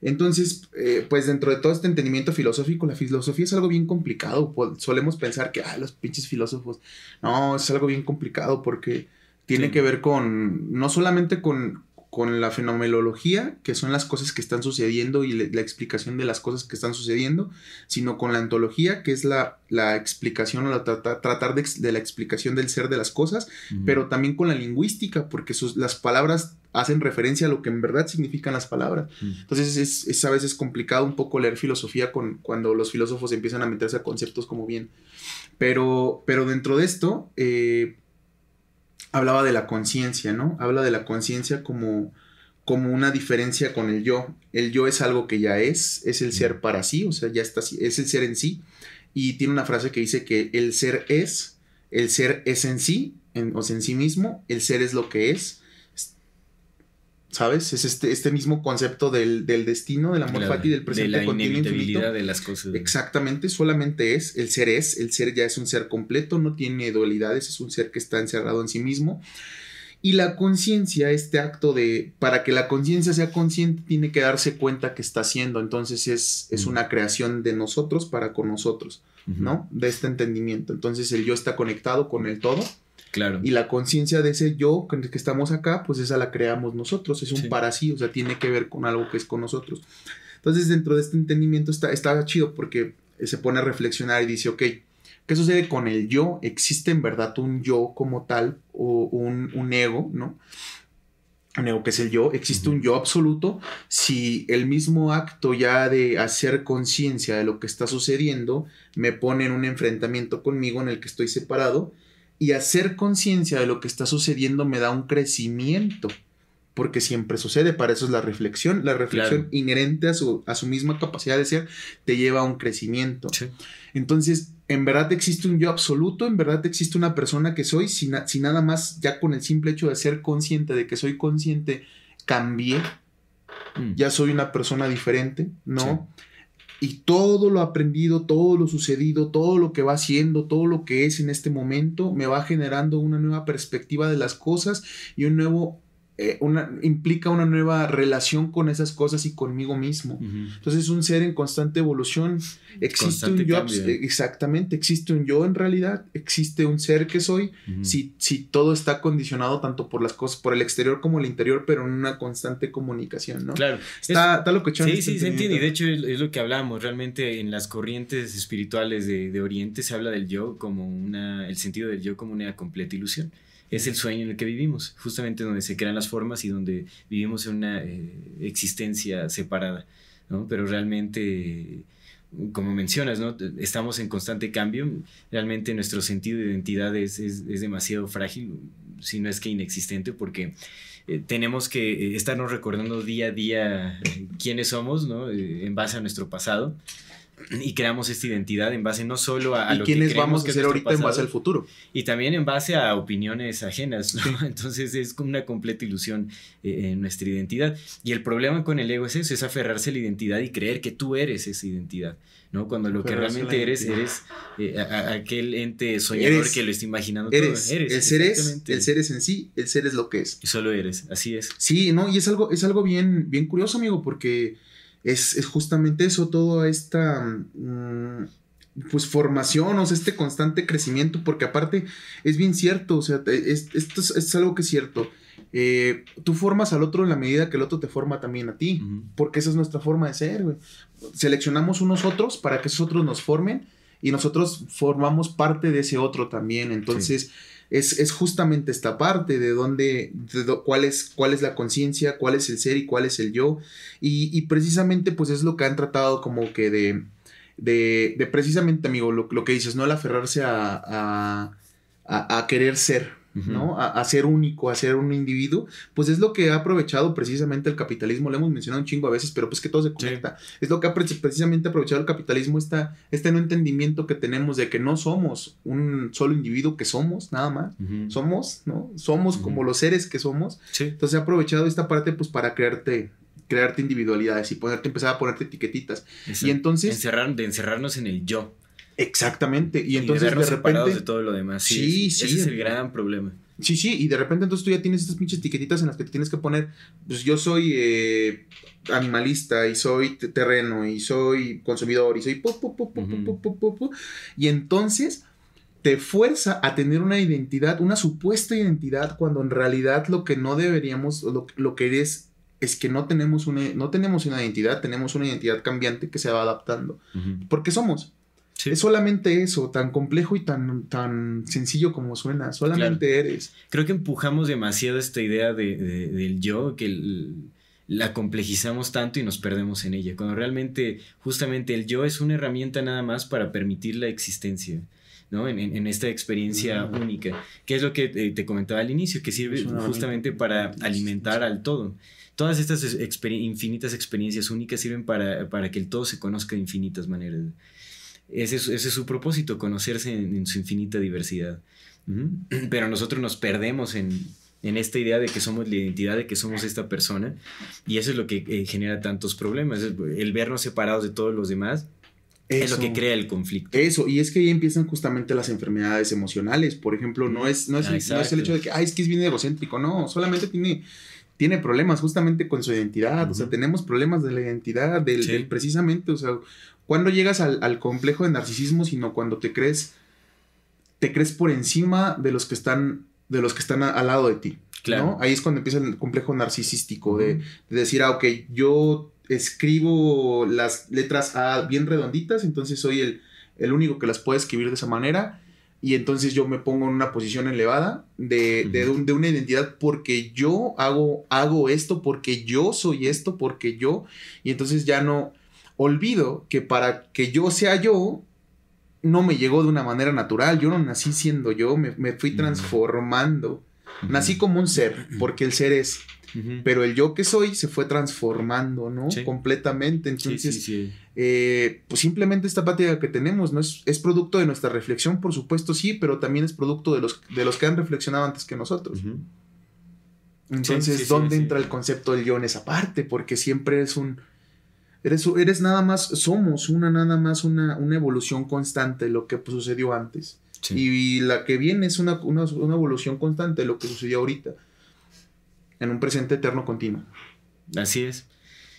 Entonces, eh, pues dentro de todo este entendimiento filosófico, la filosofía es algo bien complicado. solemos pensar que, ah, los pinches filósofos. No, es algo bien complicado porque tiene que ver con, no solamente con, con la fenomenología, que son las cosas que están sucediendo y la explicación de las cosas que están sucediendo, sino con la ontología, que es la, la explicación o la tratar de, la explicación del ser de las cosas, pero también con la lingüística, porque sus, las palabras hacen referencia a lo que en verdad significan las palabras. Entonces es, a veces complicado un poco leer filosofía con, cuando los filósofos empiezan a meterse a conceptos como bien. Pero, pero dentro de esto, eh, hablaba de la conciencia, ¿no? Habla de la conciencia como, como una diferencia con el yo. El yo es algo que ya es, es el ser para sí, o sea, ya está, es el ser en sí. Y tiene una frase que dice que el ser es, el ser es en sí, o sea, en sí mismo, el ser es lo que es. ¿Sabes? Es este, este mismo concepto del, destino, del amor fati, del presente de la inevitabilidad de las cosas. Exactamente, solamente es, el ser es, el ser ya es un ser completo, no tiene dualidades, es un ser que está encerrado en sí mismo. Y la conciencia, este acto de, para que la conciencia sea consciente, tiene que darse cuenta que está haciendo. Entonces es, es una creación de nosotros para con nosotros, ¿no? De este entendimiento. Entonces el yo está conectado con el todo Claro. Y la conciencia de ese yo con el que estamos acá, pues esa la creamos nosotros, es un para sí, o sea, tiene que ver con algo que es con nosotros. Entonces, dentro de este entendimiento está, está chido porque se pone a reflexionar y dice, ok, ¿qué sucede con el yo? ¿Existe en verdad un yo como tal o un, un ego, no? Un ego que es el yo, existe un yo absoluto. Si el mismo acto ya de hacer conciencia de lo que está sucediendo me pone en un enfrentamiento conmigo en el que estoy separado, y hacer conciencia de lo que está sucediendo me da un crecimiento, porque siempre sucede, para eso es la reflexión, la reflexión inherente a su, a su misma capacidad de ser te lleva a un crecimiento. Entonces, en verdad existe un yo absoluto, en verdad existe una persona que soy, si, nada más ya con el simple hecho de ser consciente de que soy consciente, cambié, mm. ya soy una persona diferente, ¿no? Y todo lo aprendido, todo lo sucedido, todo lo que va haciendo, todo lo que es en este momento, me va generando una nueva perspectiva de las cosas y un nuevo eh, una, implica una nueva relación con esas cosas y conmigo mismo. Entonces es un ser en constante evolución. Existe un yo, exactamente, existe un yo en realidad, existe un ser que soy, si, si todo está condicionado tanto por las cosas, por el exterior como el interior, pero en una constante comunicación, ¿no? Claro. Está, está lo que Sí, sí, se entiende. Y de hecho es, lo que hablamos. Realmente en las corrientes espirituales de, de Oriente se habla del yo como una, el sentido del yo como una completa ilusión es el sueño en el que vivimos, justamente donde se crean las formas y donde vivimos en una eh, existencia separada, ¿no? Pero realmente, como mencionas, ¿no? Estamos en constante cambio, realmente nuestro sentido de identidad es, es, demasiado frágil, si no es que inexistente, porque eh, tenemos que eh, estarnos recordando día a día quiénes somos, ¿no? en base a nuestro pasado y creamos esta identidad en base no solo a, ¿Y lo quiénes vamos a ser ahorita en base al futuro y también en base a opiniones ajenas entonces es como una completa ilusión eh, en nuestra identidad y el problema con el ego es eso es aferrarse a la identidad y creer que tú eres esa identidad ¿no? Cuando lo que realmente eres, eres eh, aquel ente soñador que lo está imaginando eres, todo. Eres, el ser es, el ser es en sí, el ser es lo que es. Y solo eres, así es. Sí, no, y es algo, es algo bien, bien curioso, amigo, porque es, justamente eso, toda esta mm, pues formación, o sea, este constante crecimiento, porque aparte es bien cierto, o sea, esto es, algo que es cierto. Eh, tú formas al otro en la medida que el otro te forma también a ti, porque esa es nuestra forma de ser, Seleccionamos unos otros para que esos otros nos formen y nosotros formamos parte de ese otro también, entonces es, justamente esta parte de dónde, es, cuál es la conciencia, cuál es el ser y cuál es el yo. Y, precisamente pues es lo que han tratado como que de, de, de precisamente, amigo, lo, lo, que dices, ¿no? El aferrarse a, a, a querer ser, ¿no? A, ser único, a ser un individuo, pues es lo que ha aprovechado precisamente el capitalismo, lo hemos mencionado un chingo a veces, pero pues que todo se conecta. Es lo que ha precisamente aprovechado el capitalismo, esta, este no entendimiento que tenemos de que no somos un solo individuo que somos, nada más, somos, ¿no? Somos como los seres que somos. Entonces ha aprovechado esta parte pues para crearte crearte individualidades y ponerte, empezar a ponerte etiquetitas. Y entonces... Encerrar, de encerrarnos en el yo. Exactamente. Y, entonces de, repente. de todo lo demás. Sí, sí. Ese es el gran problema. Sí, sí, y de repente entonces tú ya tienes estas pinches etiquetitas en las que te tienes que poner, pues yo soy eh, animalista y soy terreno y soy consumidor y soy... y entonces te fuerza a tener una identidad, una supuesta identidad, cuando en realidad lo que no deberíamos, lo, lo que es es que no tenemos, una, no tenemos una identidad, tenemos una identidad cambiante que se va adaptando. Porque somos. Es solamente eso, tan complejo y tan, tan sencillo como suena, solamente eres. Creo que empujamos demasiado esta idea de, del yo, que la complejizamos tanto y nos perdemos en ella, cuando realmente justamente el yo es una herramienta nada más para permitir la existencia. ¿no? En, esta experiencia única, que es lo que te, comentaba al inicio, que sirve justamente para alimentar al todo. Todas estas infinitas experiencias únicas sirven para, para, que el todo se conozca de infinitas maneras. Ese es, su propósito, conocerse en, su infinita diversidad. Pero nosotros nos perdemos en, en esta idea de que somos la identidad, de que somos esta persona, y eso es lo que eh, genera tantos problemas, el vernos separados de todos los demás. Es lo que crea el conflicto. Eso, y es que ahí empiezan justamente las enfermedades emocionales. Por ejemplo, no es, no es, no es el hecho de que, ay, es que es bien egocéntrico, no, solamente tiene tiene problemas justamente con su identidad, o sea, tenemos problemas de la identidad, del, precisamente, o sea, cuando llegas al, complejo de narcisismo, sino cuando te crees, te crees por encima de los que están, de los que están al lado de ti. Claro. Ahí es cuando empieza el complejo narcisístico de, decir, ah, ok, yo escribo las letras A bien redonditas, entonces soy el, el único que las puede escribir de esa manera y entonces yo me pongo en una posición elevada de, de, una identidad porque yo hago, hago esto, porque yo soy esto, porque yo, y entonces ya no olvido que para que yo sea yo, no me llegó de una manera natural, yo no nací siendo yo, me, me fui transformando, nací como un ser, porque el ser es, pero el yo que soy se fue transformando, ¿no? Completamente. Entonces, eh, pues simplemente esta práctica que tenemos, ¿no? Es, es, producto de nuestra reflexión, por supuesto, sí, pero también es producto de los, de los que han reflexionado antes que nosotros. Entonces, ¿dónde entra el concepto del yo en esa parte? Porque siempre es un... Eres, eres nada más, somos una nada más una, una evolución constante de lo que sucedió antes. Y, la que viene es una, una, una evolución constante de lo que sucedió ahorita en un presente eterno continuo. Así es.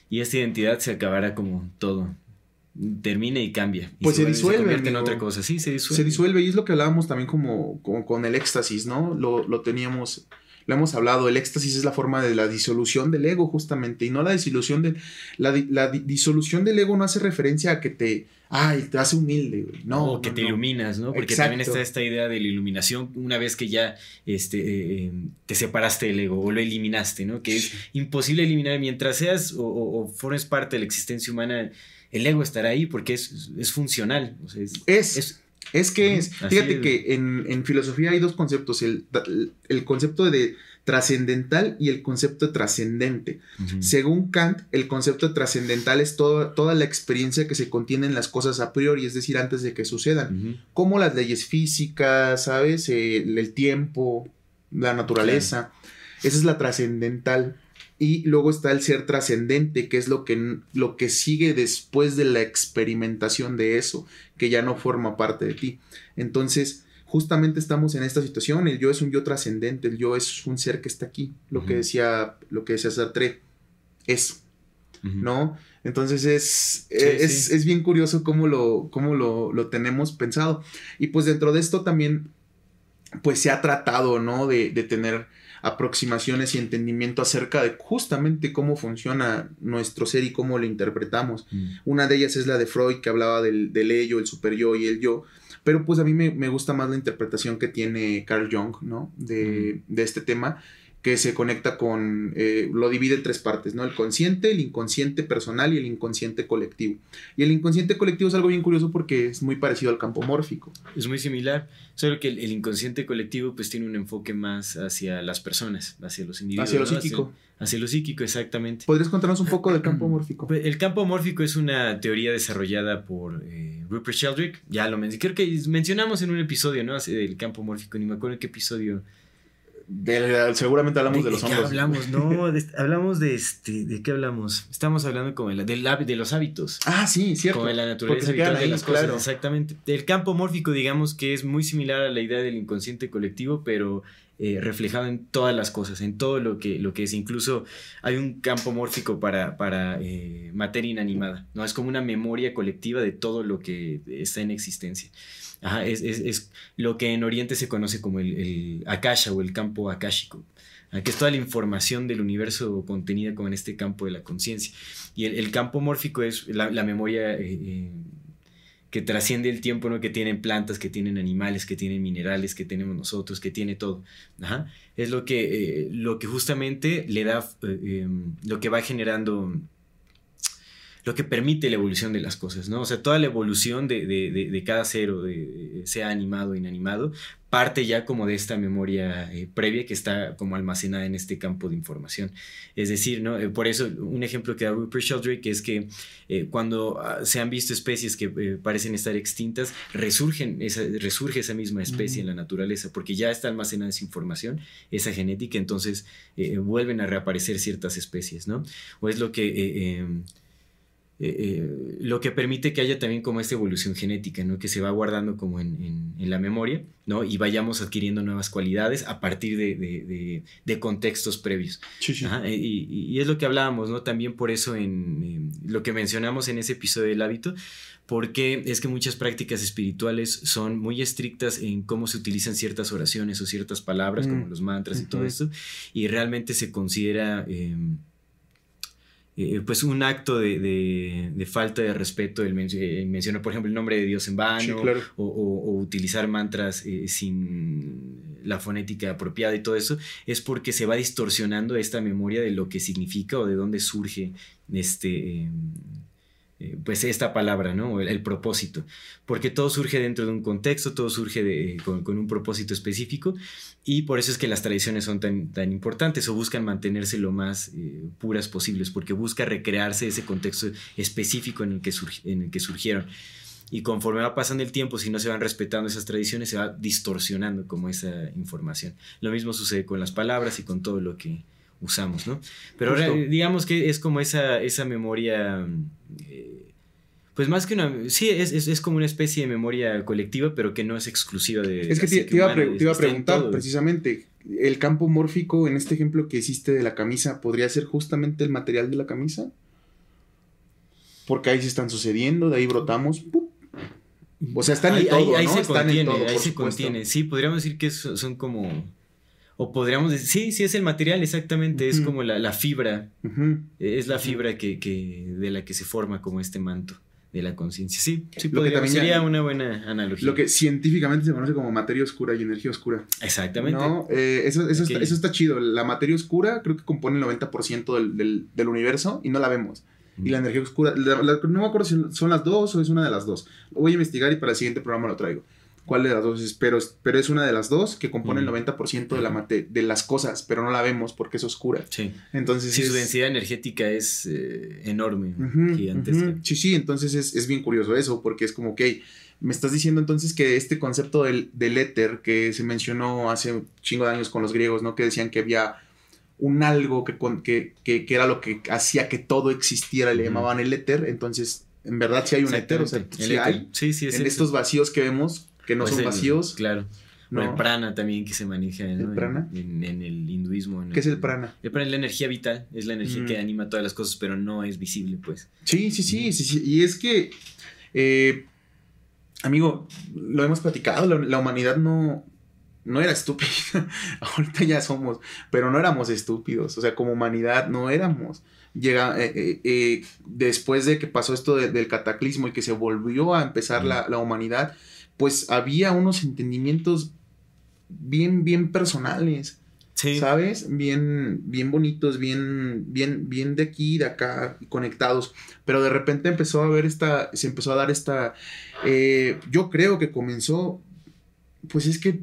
Y esta identidad se acabará como todo. Termina y cambia. pues se, disuelve. en otra cosa. Sí, se disuelve. Se disuelve y es lo que hablábamos también como, con el éxtasis, ¿no? Lo, lo teníamos lo hemos hablado, el éxtasis es la forma de la disolución del ego justamente, y no la disolución de la, la disolución del ego no hace referencia a que te, ay, te hace humilde, no. O que te iluminas, ¿no? Porque también está esta idea de la iluminación una vez que ya este, eh, te separaste del ego o lo eliminaste, ¿no? Que es imposible eliminar mientras seas o, formes parte de la existencia humana, el ego estará ahí porque es, es funcional. es, es que es, fíjate que en, filosofía hay dos conceptos, el, concepto de trascendental y el concepto trascendente. Según Kant, el concepto trascendental es toda la experiencia que se contiene en las cosas a priori, es decir, antes de que sucedan, como las leyes físicas, ¿sabes? El, tiempo, la naturaleza. Esa es la trascendental. Y luego está el ser trascendente, que es lo que, lo que sigue después de la experimentación de eso, que ya no forma parte de ti. Entonces, justamente estamos en esta situación, el yo es un yo trascendente, el yo es un ser que está aquí, lo que decía, lo que decía Sartre, es, ¿no? Entonces es, es, bien curioso cómo, lo, cómo lo, lo, tenemos pensado. Y pues dentro de esto también, pues se ha tratado, ¿no? De, de tener aproximaciones y entendimiento acerca de justamente cómo funciona nuestro ser y cómo lo interpretamos. Mm. Una de ellas es la de Freud, que hablaba del, del ello, el super yo y el yo. Pero pues a mí me, me gusta más la interpretación que tiene Carl Jung, ¿no? De, mm. de este tema que se conecta con, eh, lo divide en tres partes, ¿no? El consciente, el inconsciente personal y el inconsciente colectivo. Y el inconsciente colectivo es algo bien curioso porque es muy parecido al campo mórfico. Es muy similar, solo que el, inconsciente colectivo pues tiene un enfoque más hacia las personas, hacia los individuos. Hacia lo psíquico. Hacia, lo psíquico, exactamente. ¿Podrías contarnos un poco del campo mórfico? Pues, el campo mórfico es una teoría desarrollada por eh, Rupert Sheldrake, ya lo mencioné, creo que mencionamos en un episodio, ¿no? Del campo mórfico, ni me acuerdo en qué episodio seguramente hablamos de, los ¿De hablamos? No, hablamos de este, ¿de qué hablamos? Estamos hablando como de, de los hábitos. Ah, sí, cierto. Como de la naturaleza habitual de las cosas, exactamente. El campo mórfico, digamos que es muy similar a la idea del inconsciente colectivo, pero eh, reflejado en todas las cosas, en todo lo que, lo que es. Incluso hay un campo mórfico para, para eh, materia inanimada, ¿no? Es como una memoria colectiva de todo lo que está en existencia. Ajá, es, es, es, lo que en Oriente se conoce como el, el Akasha o el campo akashico, que es toda la información del universo contenida como en este campo de la conciencia. Y el, el, campo mórfico es la, la memoria eh, eh, que trasciende el tiempo, ¿no? que tienen plantas, que tienen animales, que tienen minerales, que tenemos nosotros, que tiene todo. Ajá. Es lo que, eh, lo que justamente le da, em, lo que va generando lo que permite la evolución de las cosas, ¿no? O sea, toda la evolución de, de, de, cada ser, de, sea animado o inanimado, parte ya como de esta memoria eh, previa que está como almacenada en este campo de información. Es decir, ¿no? Eh, por eso, un ejemplo que da Rupert Sheldrake es que eh, cuando ah, se han visto especies que parecen estar extintas, resurgen esa, resurge esa misma especie en la naturaleza, porque ya está almacenada esa información, esa genética, entonces vuelven a reaparecer ciertas especies, ¿no? O es lo que em, eh, eh, lo que permite que haya también como esta evolución genética, ¿no? Que se va guardando como en, la memoria, ¿no? Y vayamos adquiriendo nuevas cualidades a partir de, contextos previos. y, es lo que hablábamos, ¿no? También por eso en lo que mencionamos en ese episodio del hábito, porque es que muchas prácticas espirituales son muy estrictas en cómo se utilizan ciertas oraciones o ciertas palabras, como mm. los mantras y todo esto, y realmente se considera... Em, eh, pues un acto de, falta de respeto, el, eh, mencionar por ejemplo el nombre de Dios en vano o, utilizar mantras eh, sin la fonética apropiada y todo eso, es porque se va distorsionando esta memoria de lo que significa o de dónde surge este em, eh, pues esta palabra, ¿no? El, propósito, porque todo surge dentro de un contexto, todo surge con, un propósito específico y por eso es que las tradiciones son tan, tan importantes o buscan mantenerse lo más eh, puras posibles, porque busca recrearse ese contexto específico en el, que en el que surgieron. Y conforme va pasando el tiempo, si no se van respetando esas tradiciones, se va distorsionando como esa información. Lo mismo sucede con las palabras y con todo lo que, usamos, ¿no? Pero digamos que es como esa, esa memoria, eh, pues más que una, sí, es, es, como una especie de memoria colectiva, pero que no es exclusiva de... Es que te, iba, a preguntar precisamente, ¿el campo mórfico en este ejemplo que hiciste de la camisa podría ser justamente el material de la camisa? Porque ahí se están sucediendo, de ahí brotamos. O sea, están en todo, ahí, ¿no? se están contiene, ahí se contiene. Sí, podríamos decir que son como o podríamos decir, sí, sí es el material, exactamente, es como la, fibra, es la fibra que, de la que se forma como este manto de la conciencia. Sí, sí, podría, sería una buena analogía. Lo que científicamente se conoce como materia oscura y energía oscura. Exactamente. ¿No? Eh, eso, eso, está, eso, está, chido. La materia oscura creo que compone el 90% del, del, del, universo y no la vemos. Y la energía oscura, no me acuerdo si son las dos o es una de las dos. Lo voy a investigar y para el siguiente programa lo traigo cuál de las dos es, pero, pero es una de las dos que compone el 90% de, la de las cosas, pero no la vemos porque es oscura. Sí. Entonces sí, su densidad energética es eh, enorme, Sí, sí, entonces es, bien curioso eso, porque es como, ok, me estás diciendo entonces que este concepto del, del éter que se mencionó hace un chingo de años con los griegos, ¿no? Que decían que había un algo que, que, que, era lo que hacía que todo existiera, le llamaban el éter, entonces en verdad sí hay un éter, o sea, sí hay. Sí, sí, en estos vacíos que vemos, que no pues son vacíos. Claro. No. el prana también que se maneja ¿El prana? En, el hinduismo. ¿Qué es el prana? El prana es la energía vital, es la energía que mm. anima todas las cosas, pero no es visible, pues. Sí, sí, sí, sí, sí. Y es que, eh, amigo, lo hemos platicado, la, humanidad no, no era estúpida. Ahorita ya somos, pero no éramos estúpidos. O sea, como humanidad no éramos. Llega, eh, eh, después de que pasó esto del cataclismo y que se volvió a empezar la, la humanidad, pues había unos entendimientos bien, bien personales. ¿Sabes? Bien, bien bonitos, bien, bien, bien de aquí, de acá, conectados. Pero de repente empezó a ver esta, se empezó a dar esta, eh, yo creo que comenzó, pues es que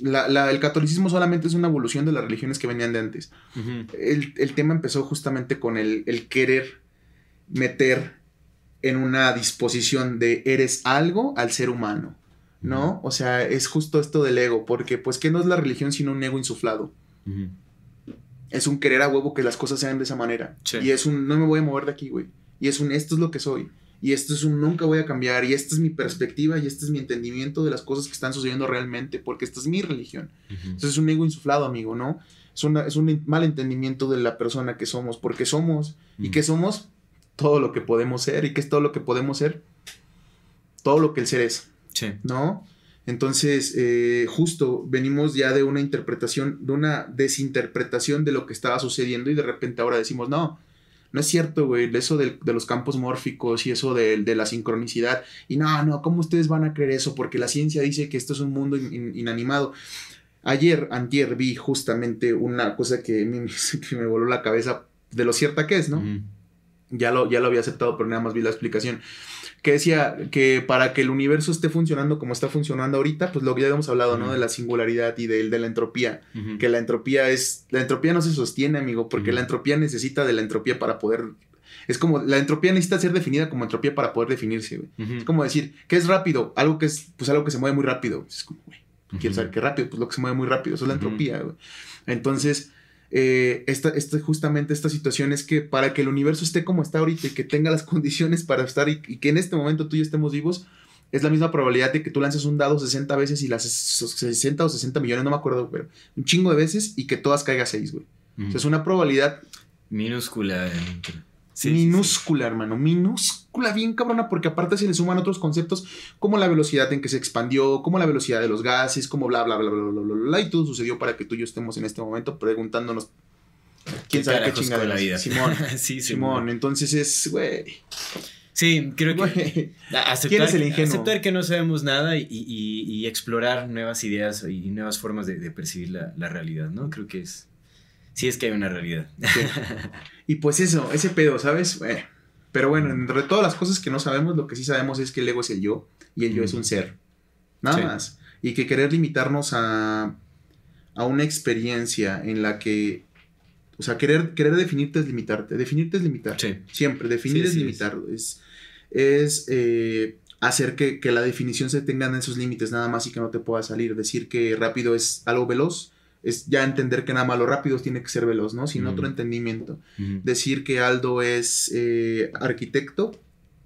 el catolicismo solamente es una evolución de las religiones que venían de antes. el, tema empezó justamente con el, el querer meter en una disposición de eres algo al ser humano, ¿no? O sea, es justo esto del ego, porque pues ¿qué no es la religión sino un ego insuflado? Es un querer a huevo que las cosas sean de esa manera. Y es un no me voy a mover de aquí, güey. Y es un esto es lo que soy. Y esto es un nunca voy a cambiar. Y esta es mi perspectiva y este es mi entendimiento de las cosas que están sucediendo realmente, porque esta es mi religión. Entonces es un ego insuflado, amigo, ¿no? Es, es un mal entendimiento de la persona que somos, porque somos. ¿Y qué somos? Todo lo que podemos ser. ¿Y qué es todo lo que podemos ser? Todo lo que el ser es. Sí. ¿No? Entonces, eh, justo venimos ya de una interpretación, de una desinterpretación de lo que estaba sucediendo y de repente ahora decimos, no, no es cierto, güey, eso de, los campos mórficos y eso de, la sincronicidad. Y no, no, ¿cómo ustedes van a creer eso? Porque la ciencia dice que esto es un mundo inanimado. Ayer, antier, vi justamente una cosa que me, que me voló la cabeza de lo cierta que es, ¿no? Ya lo, ya lo había aceptado, pero nada más vi la explicación. Que decía que para que el universo esté funcionando como está funcionando ahorita, pues lo que ya hemos hablado, ¿no? De la singularidad y de, de la entropía. Que la entropía es. La entropía no se sostiene, amigo, porque la entropía necesita de la entropía para poder. Es como. La entropía necesita ser definida como entropía para poder definirse, güey. Es como decir, ¿qué es rápido? Algo que es. Pues algo que se mueve muy rápido. Es como, güey. ¿Quieres Ujú. saber qué rápido? Pues lo que se mueve muy rápido, eso es la entropía, güey. Entonces, eh, esta, esta, justamente esta situación es que para que el universo esté como está ahorita y que tenga las condiciones para estar y, y que en este momento tú y yo estemos vivos, es la misma probabilidad de que tú lances un dado 60 veces y las 60 o 60 millones, no me acuerdo, pero un chingo de veces y que todas caiga 6, güey. O sea, es una probabilidad Minúscula. eh, Minúscula, hermano, minúscula, bien cabrona, porque aparte se le suman otros conceptos como la velocidad en que se expandió, como la velocidad de los gases, como bla, bla, bla, bla, bla, bla, bla, y todo sucedió para que tú y yo estemos en este momento preguntándonos quién sabe qué chingada de la vida. Simón, Simón, entonces es, güey. Sí, creo que aceptar, el aceptar que no sabemos nada y, explorar nuevas ideas y nuevas formas de, percibir la, la, realidad, ¿no? Creo que es, sí es que hay una realidad. Y pues eso, ese pedo, ¿sabes? Güey. Pero bueno, entre todas las cosas que no sabemos, lo que sí sabemos es que el ego es el yo y el yo Mm. es un ser. Nada Sí. más. Y que querer limitarnos a, a una experiencia en la que. O sea, querer, querer definirte es limitarte. Definirte es limitar. Sí. Siempre. Definir Sí, es sí, limitar. Es, es eh, hacer que, que la definición se tenga en esos límites nada más y que no te pueda salir. Decir que rápido es algo veloz. Es ya entender que nada más lo rápido tiene que ser veloz, ¿no? Sin Mm. otro entendimiento decir que Aldo es eh, arquitecto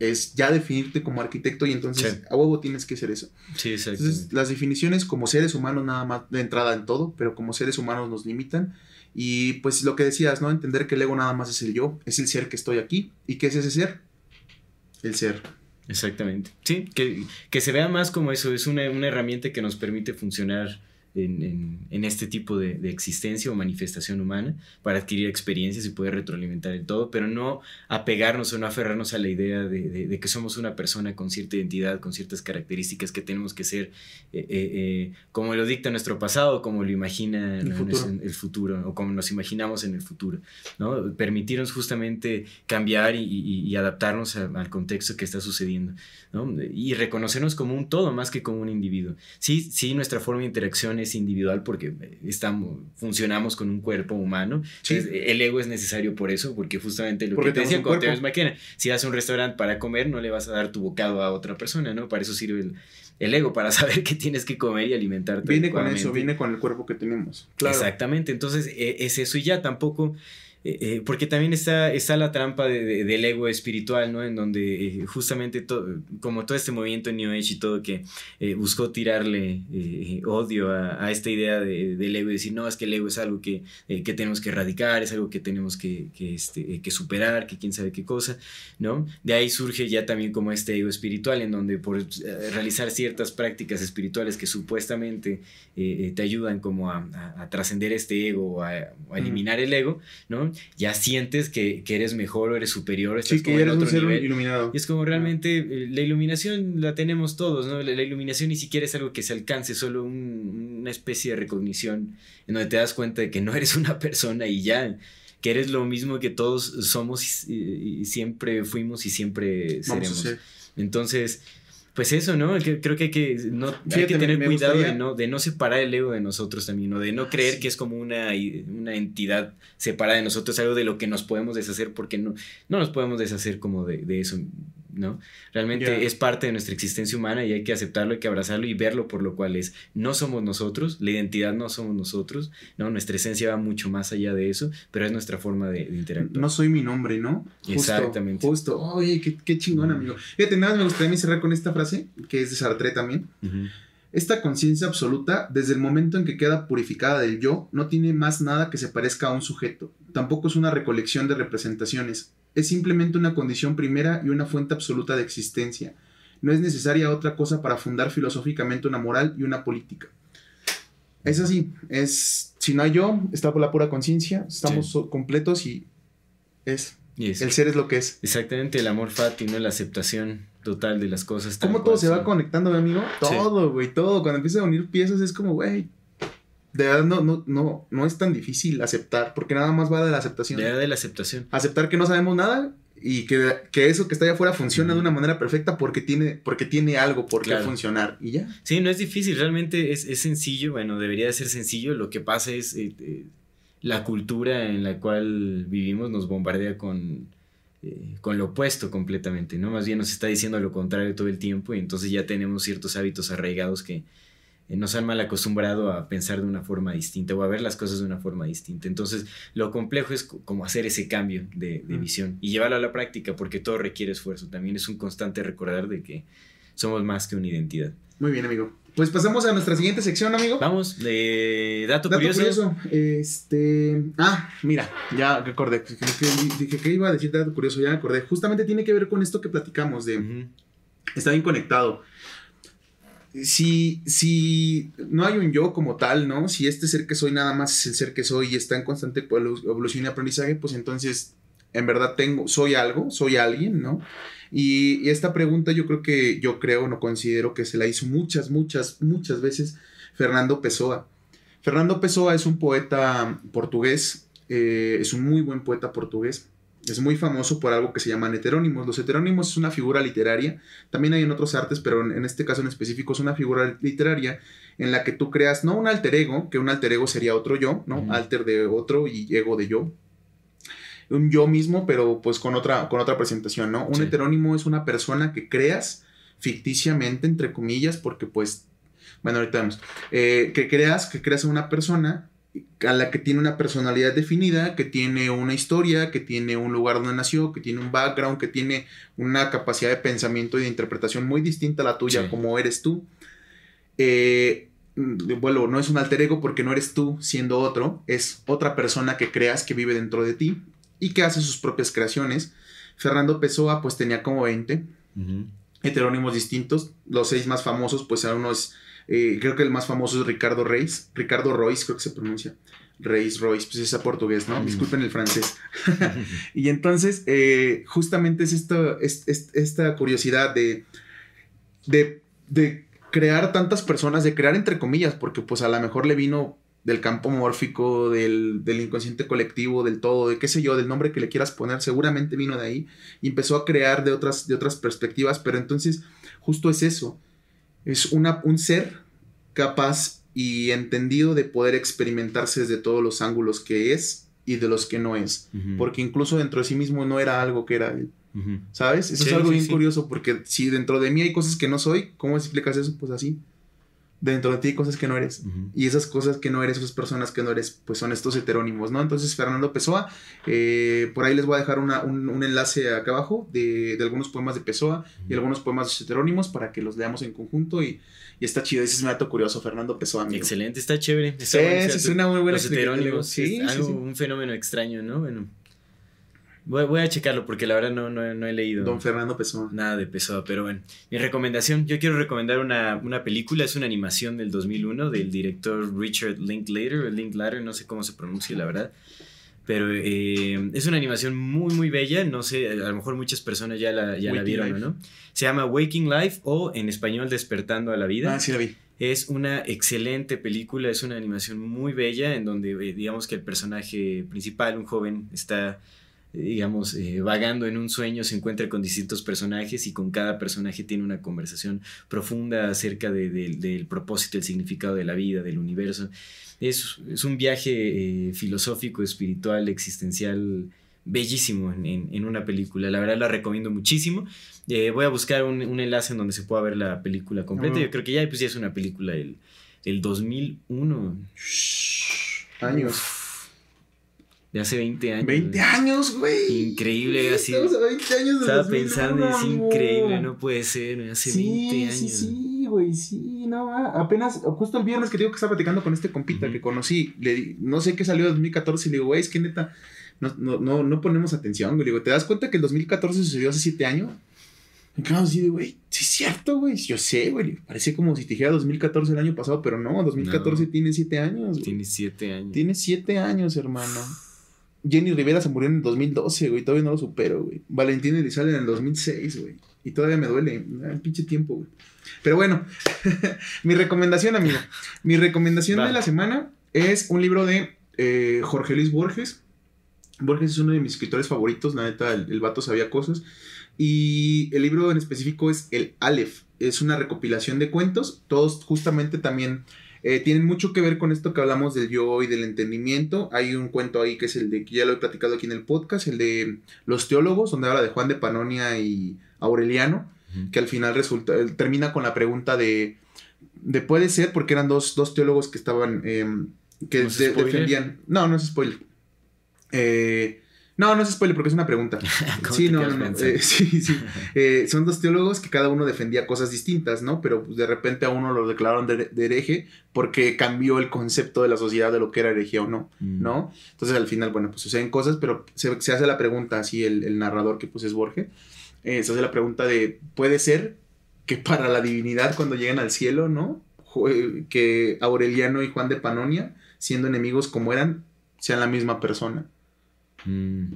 es ya definirte como arquitecto y entonces Sí. a huevo tienes que ser eso. Sí, exacto. Entonces las definiciones como seres humanos nada más de entrada en todo, pero como seres humanos nos limitan y pues lo que decías, ¿no? Entender que el ego nada más es el yo, es el ser que estoy aquí y qué es ese ser? El ser. Exactamente. Sí, que, que se vea más como eso, es una, una herramienta que nos permite funcionar en, en- en este tipo de, de existencia o manifestación humana para adquirir experiencias y poder retroalimentar el todo, pero no apegarnos o no aferrarnos a la idea de, de- de que somos una persona con cierta identidad, con ciertas características que tenemos que ser eh, eh, eh, como lo dicta nuestro pasado, como lo imagina El ¿no? futuro. el futuro o como nos imaginamos en el futuro. ¿no? Permitirnos justamente cambiar y, y- y adaptarnos a- al contexto que está sucediendo, ¿no? Y reconocernos como un todo más que como un individuo. Sí, sí, nuestra forma de interacción es individual porque estamos, funcionamos con un cuerpo humano. Sí. Entonces, el ego es necesario por eso, porque justamente lo Porque que te decía un cuando te cuerpo. ves máquina, si vas a un restaurante para comer, no le vas a dar tu bocado a otra persona, ¿no? Para eso sirve el, el ego, para saber qué tienes que comer y alimentarte. Viene con eso, viene con el cuerpo que tenemos. Claro. Exactamente, entonces eh, es eso y ya tampoco, eh, eh, porque también está, está la trampa de- de- del ego espiritual, ¿no? En donde eh, justamente to- como todo este movimiento New Age y todo que buscó tirarle odio a, a esta idea de- del ego y decir, no, es que el ego es algo que, que tenemos que erradicar, es algo que tenemos que, que, este, que superar, que quién sabe qué cosa, ¿no? De ahí surge ya también como este ego espiritual, en donde por realizar ciertas prácticas espirituales que supuestamente te ayudan como a, a- a trascender este ego o a, o a eliminar el ego, ¿no? Ya sientes que, que eres mejor o eres superior, estás Sí, que como en eres un ser nivel. iluminado. Y es como realmente eh, la iluminación la tenemos todos, ¿no? La, la iluminación ni siquiera es algo que se alcance, solo un- una especie de recognición en donde te das cuenta de que no eres una persona y ya, que eres lo mismo que todos somos y, y siempre fuimos y siempre seremos. ser. Entonces, pues eso, ¿no? Creo que hay que, no, hay que tener me cuidado gustaría- de, no, de no separar el ego de nosotros también, o de no creer Sí. que es como una, una entidad separada de nosotros, algo de lo que nos podemos deshacer, porque no, no nos podemos deshacer como de, de eso, ¿no? Realmente es parte de nuestra existencia humana y hay que aceptarlo, hay que abrazarlo y verlo por lo cual es. No somos nosotros, la identidad no somos nosotros, ¿no? Nuestra esencia va mucho más allá de eso, pero es nuestra forma de, de interactuar. No soy mi nombre, ¿no? Justo, Exactamente. Justo. Oye, qué, qué chingón, amigo. Fíjate, nada más me gustaría cerrar con esta frase, que es de Sartre también. Esta conciencia absoluta, desde el momento en que queda purificada del yo, no tiene más nada que se parezca a un sujeto. Tampoco es una recolección de representaciones. Es simplemente una condición primera y una fuente absoluta de existencia. No es necesaria otra cosa para fundar filosóficamente una moral y una política. Es así, es si no hay yo, está por la pura conciencia, estamos Sí. completos y es Y es- el ser es lo que es. Exactamente, el amor fati, ¿no? La aceptación total de las cosas. ¿Cómo todo se va conectando, mi amigo? Todo, güey, todo. Cuando empiezas a unir piezas es como, güey, de verdad no, no, no, no es tan difícil aceptar, porque nada más va de la aceptación. Edad de la aceptación. Aceptar que no sabemos nada y que, que, eso que está allá afuera funciona de una manera perfecta porque tiene, porque tiene algo por qué funcionar y ya. Sí, no es difícil, realmente es, es, sencillo, bueno, debería de ser sencillo, lo que pasa es eh, eh, la cultura en la cual vivimos nos bombardea con, eh, con lo opuesto completamente, ¿no? Más bien nos está diciendo lo contrario todo el tiempo y entonces ya tenemos ciertos hábitos arraigados que eh, nos han mal acostumbrado a pensar de una forma distinta o a ver las cosas de una forma distinta. Entonces, lo complejo es como hacer ese cambio de, visión y llevarlo a la práctica porque todo requiere esfuerzo. También es un constante recordar de que somos más que una identidad. Muy bien, amigo. Pues pasamos a nuestra siguiente sección, amigo. Vamos, de dato, curioso. Este. Ah, mira, ya recordé. Dije que iba a decir dato curioso, ya acordé. Justamente tiene que ver con esto que platicamos de. Está bien conectado si, si no hay un yo como tal, ¿no? Si este ser que soy nada más es el ser que soy y está en constante evolución y aprendizaje, pues entonces en verdad tengo, soy algo, soy alguien, ¿no? Y, esta pregunta yo creo que, yo creo, no considero que se la hizo muchas, muchas, muchas veces Fernando Pessoa. Fernando Pessoa es un poeta portugués, eh, es un muy buen poeta portugués es muy famoso por algo que se llaman heterónimos. Los heterónimos es una figura literaria, también hay en otros artes, pero en, este caso en específico es una figura literaria en la que tú creas no un alter ego, que un alter ego sería otro yo, ¿no? Alter de otro y ego de yo. Un yo mismo, pero pues con otra, con otra presentación, ¿no? Un heterónimo es una persona que creas ficticiamente, entre comillas, porque pues, bueno, ahorita vemos, eh, que creas, que creas a una persona a la que tiene una personalidad definida, que tiene una historia, que tiene un lugar donde nació, que tiene un background, que tiene una capacidad de pensamiento y de interpretación muy distinta a la tuya, como eres tú. Eh, bueno, no es un alter ego porque no eres tú siendo otro, es otra persona que creas que vive dentro de ti y que hace sus propias creaciones. Fernando Pessoa pues tenía como 20 heterónimos distintos, los seis más famosos pues uno es eh, creo que el más famoso es Ricardo Reis. Ricardo Royce, creo que se pronuncia. Reis, Royce, pues es a portugués, ¿no? Disculpen el francés. y entonces, eh, justamente es, esto, es, esta curiosidad de, de, de, crear tantas personas, de crear entre comillas, porque pues a lo mejor le vino del campo mórfico, del, del, inconsciente colectivo, del todo, de qué sé yo, del nombre que le quieras poner, seguramente vino de ahí y empezó a crear de otras, de otras perspectivas, pero entonces justo es eso, es una, un ser capaz y entendido de poder experimentarse desde todos los ángulos que es y de los que no es. Porque incluso dentro de sí mismo no era algo que era él. ¿Sabes? Eso es algo bien curioso porque si dentro de mí hay cosas que no soy, ¿cómo explicas eso? Pues así dentro de ti cosas que no eres. Y esas cosas que no eres, esas personas que no eres, pues son estos heterónimos, ¿no? Entonces, Fernando Pessoa, eh, por ahí les voy a dejar un, enlace acá abajo de, algunos poemas de Pessoa y algunos poemas heterónimos para que los leamos en conjunto y, está chido. Ese es un dato curioso, Fernando Pessoa. Excelente, está chévere. sí, es una muy buena Los heterónimos, sí, algo, un fenómeno extraño, ¿no? Bueno. Voy, a checarlo porque la verdad no, no, he leído. Don Fernando Pessoa. Nada de Pessoa, pero bueno. Mi recomendación, yo quiero recomendar una, película, es una animación del 2001 del director Richard Linklater, Linklater, no sé cómo se pronuncia la verdad. Pero eh, es una animación muy, muy bella. No sé, a lo mejor muchas personas ya la, ya la vieron, ¿no? Se llama Waking Life o en español Despertando a la Vida. Ah, sí la vi. Es una excelente película, es una animación muy bella en donde eh, digamos que el personaje principal, un joven, está digamos, eh, vagando en un sueño, se encuentra con distintos personajes y con cada personaje tiene una conversación profunda acerca del propósito, el significado de la vida, del universo. Es, un viaje eh, filosófico, espiritual, existencial bellísimo en, una película. La verdad la recomiendo muchísimo. Eh, voy a buscar un, enlace en donde se pueda ver la película completa. Yo creo que ya, pues, ya es una película del, del 2001. Años de hace 20 años. 20 años, güey. Increíble, así. Estamos a 20 años de Estaba pensando, es increíble, no puede ser, hace 20 años. Sí, sí, güey, sí, no, apenas, justo el viernes que digo que estaba platicando con este compita que conocí, le, no sé qué salió de 2014 y le digo, güey, es que neta, no, no, no, no ponemos atención, güey. Le digo, ¿te das cuenta que el 2014 sucedió hace 7 años? Me quedo así de, güey, sí es cierto, güey. Yo sé, güey. Parece como si te dijera 2014 el año pasado, pero no, 2014 tiene 7 años. Tiene 7 años. Tiene 7 años, hermano. Jenny Rivera se murió en el 2012, güey. Todavía no lo supero, güey. Valentín Elizalde en el 2006, güey. Y todavía me duele. Un pinche tiempo, güey. Pero bueno, mi recomendación, amigo. Mi recomendación de la semana es un libro de eh, Jorge Luis Borges. Borges es uno de mis escritores favoritos, la neta, el, el vato sabía cosas. Y el libro en específico es El Aleph. Es una recopilación de cuentos, todos justamente también eh, tienen mucho que ver con esto que hablamos del yo y del entendimiento. Hay un cuento ahí que es el de que ya lo he platicado aquí en el podcast, el de los teólogos, donde habla de Juan de Panonia y Aureliano, que al final resulta, termina con la pregunta de, de puede ser, porque eran dos, dos teólogos que estaban, em, que defendían, no, no es spoiler. Eh, no, no es spoiler porque es una pregunta. ¿Cómo sí, no, no, no, eh, sí, sí. Eh, son dos teólogos que cada uno defendía cosas distintas, ¿no? Pero pues, de repente a uno lo declararon de, de hereje porque cambió el concepto de la sociedad de lo que era herejía o no, Mm. ¿no? Entonces al final, bueno, pues suceden cosas, pero se, se hace la pregunta, así el, el narrador que pues es Borges, eh, se hace la pregunta de, ¿puede ser que para la divinidad cuando lleguen al cielo, ¿no? Que Aureliano y Juan de Panonia, siendo enemigos como eran, sean la misma persona. Mm,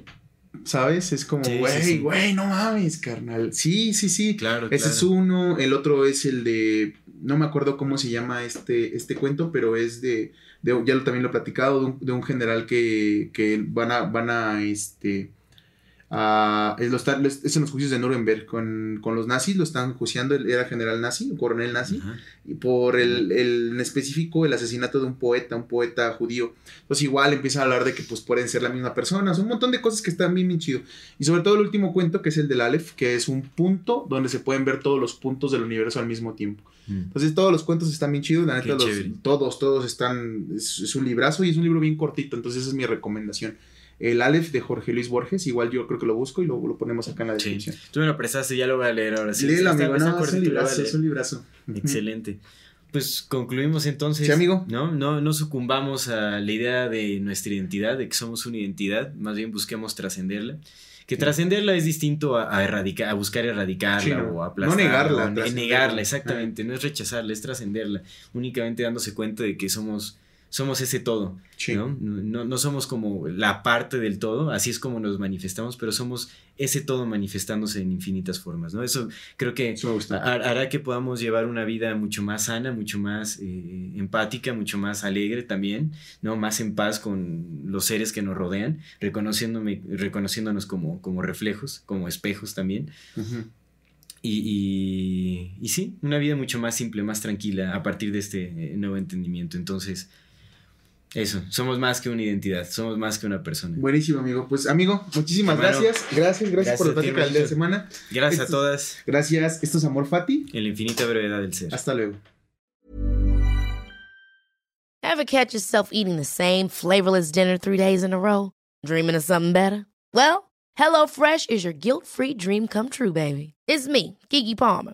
¿Sabes? Es como, sí, güey, sí. güey, no mames, carnal. Sí, sí, sí. claro, Ese claro. es uno, el otro es el de, no me acuerdo cómo se llama este, este cuento, pero es de, de- ya lo, también lo he platicado, de un, de un general que, que van a, van a, este, es, lo está- es en los juicios de Nuremberg con, con los nazis, lo están juiciando, era general nazi, coronel nazi, y por el, el- en específico el asesinato de un poeta, un poeta judío. Entonces igual empiezan a hablar de que pues pueden ser la misma persona, son un montón de cosas que están bien, bien chido. Y sobre todo el último cuento que es el del Aleph, que es un punto donde se pueden ver todos los puntos del universo al mismo tiempo. Mm. Entonces todos los cuentos están bien chidos, la neta los- todos, todos están, es, es un librazo y es un libro bien cortito, entonces esa es mi recomendación. El Aleph de Jorge Luis Borges, igual yo creo que lo busco y lo, lo ponemos acá en la Sí. descripción. Tú me lo prestaste, ya lo voy a leer ahora sí. Léelo, amigo, no, es un librazo, es un librazo. Excelente. Pues concluimos entonces. Sí, amigo. ¿no? No, no sucumbamos a la idea de nuestra identidad, de que somos una identidad, más bien busquemos trascenderla. Que trascenderla es distinto a, a erradicar, a buscar erradicarla Sí, no. o No aplastarla. negarla, o ne- trascenderla. negarla, exactamente. No es rechazarla, es trascenderla. Únicamente dándose cuenta de que somos, somos ese todo. Sí. ¿no? No, no somos como la parte del todo, así es como nos manifestamos, pero somos ese todo manifestándose en infinitas formas, ¿no? Eso creo que Eso hará que podamos llevar una vida mucho más sana, mucho más eh, empática, mucho más alegre también, ¿no? Más en paz con los seres que nos rodean, reconociéndome, reconociéndonos como, como reflejos, como espejos también. Ujú. Y, y, y sí, una vida mucho más simple, más tranquila a partir de este eh, nuevo entendimiento. Entonces, eso, somos más que una identidad, somos más que una persona. Buenísimo, amigo. Pues, amigo, muchísimas Hermano, gracias. Gracias, gracias, por la gracias a ti, plática del día de semana. Gracias a Esto- todas, Gracias. Esto es Amor Fati. en la infinita brevedad del ser. Hasta luego. Ever catch yourself eating the same flavorless dinner three days in a row? Dreaming of something better? Well, HelloFresh is your guilt free dream come true, baby. It's me, Kiki Palmer.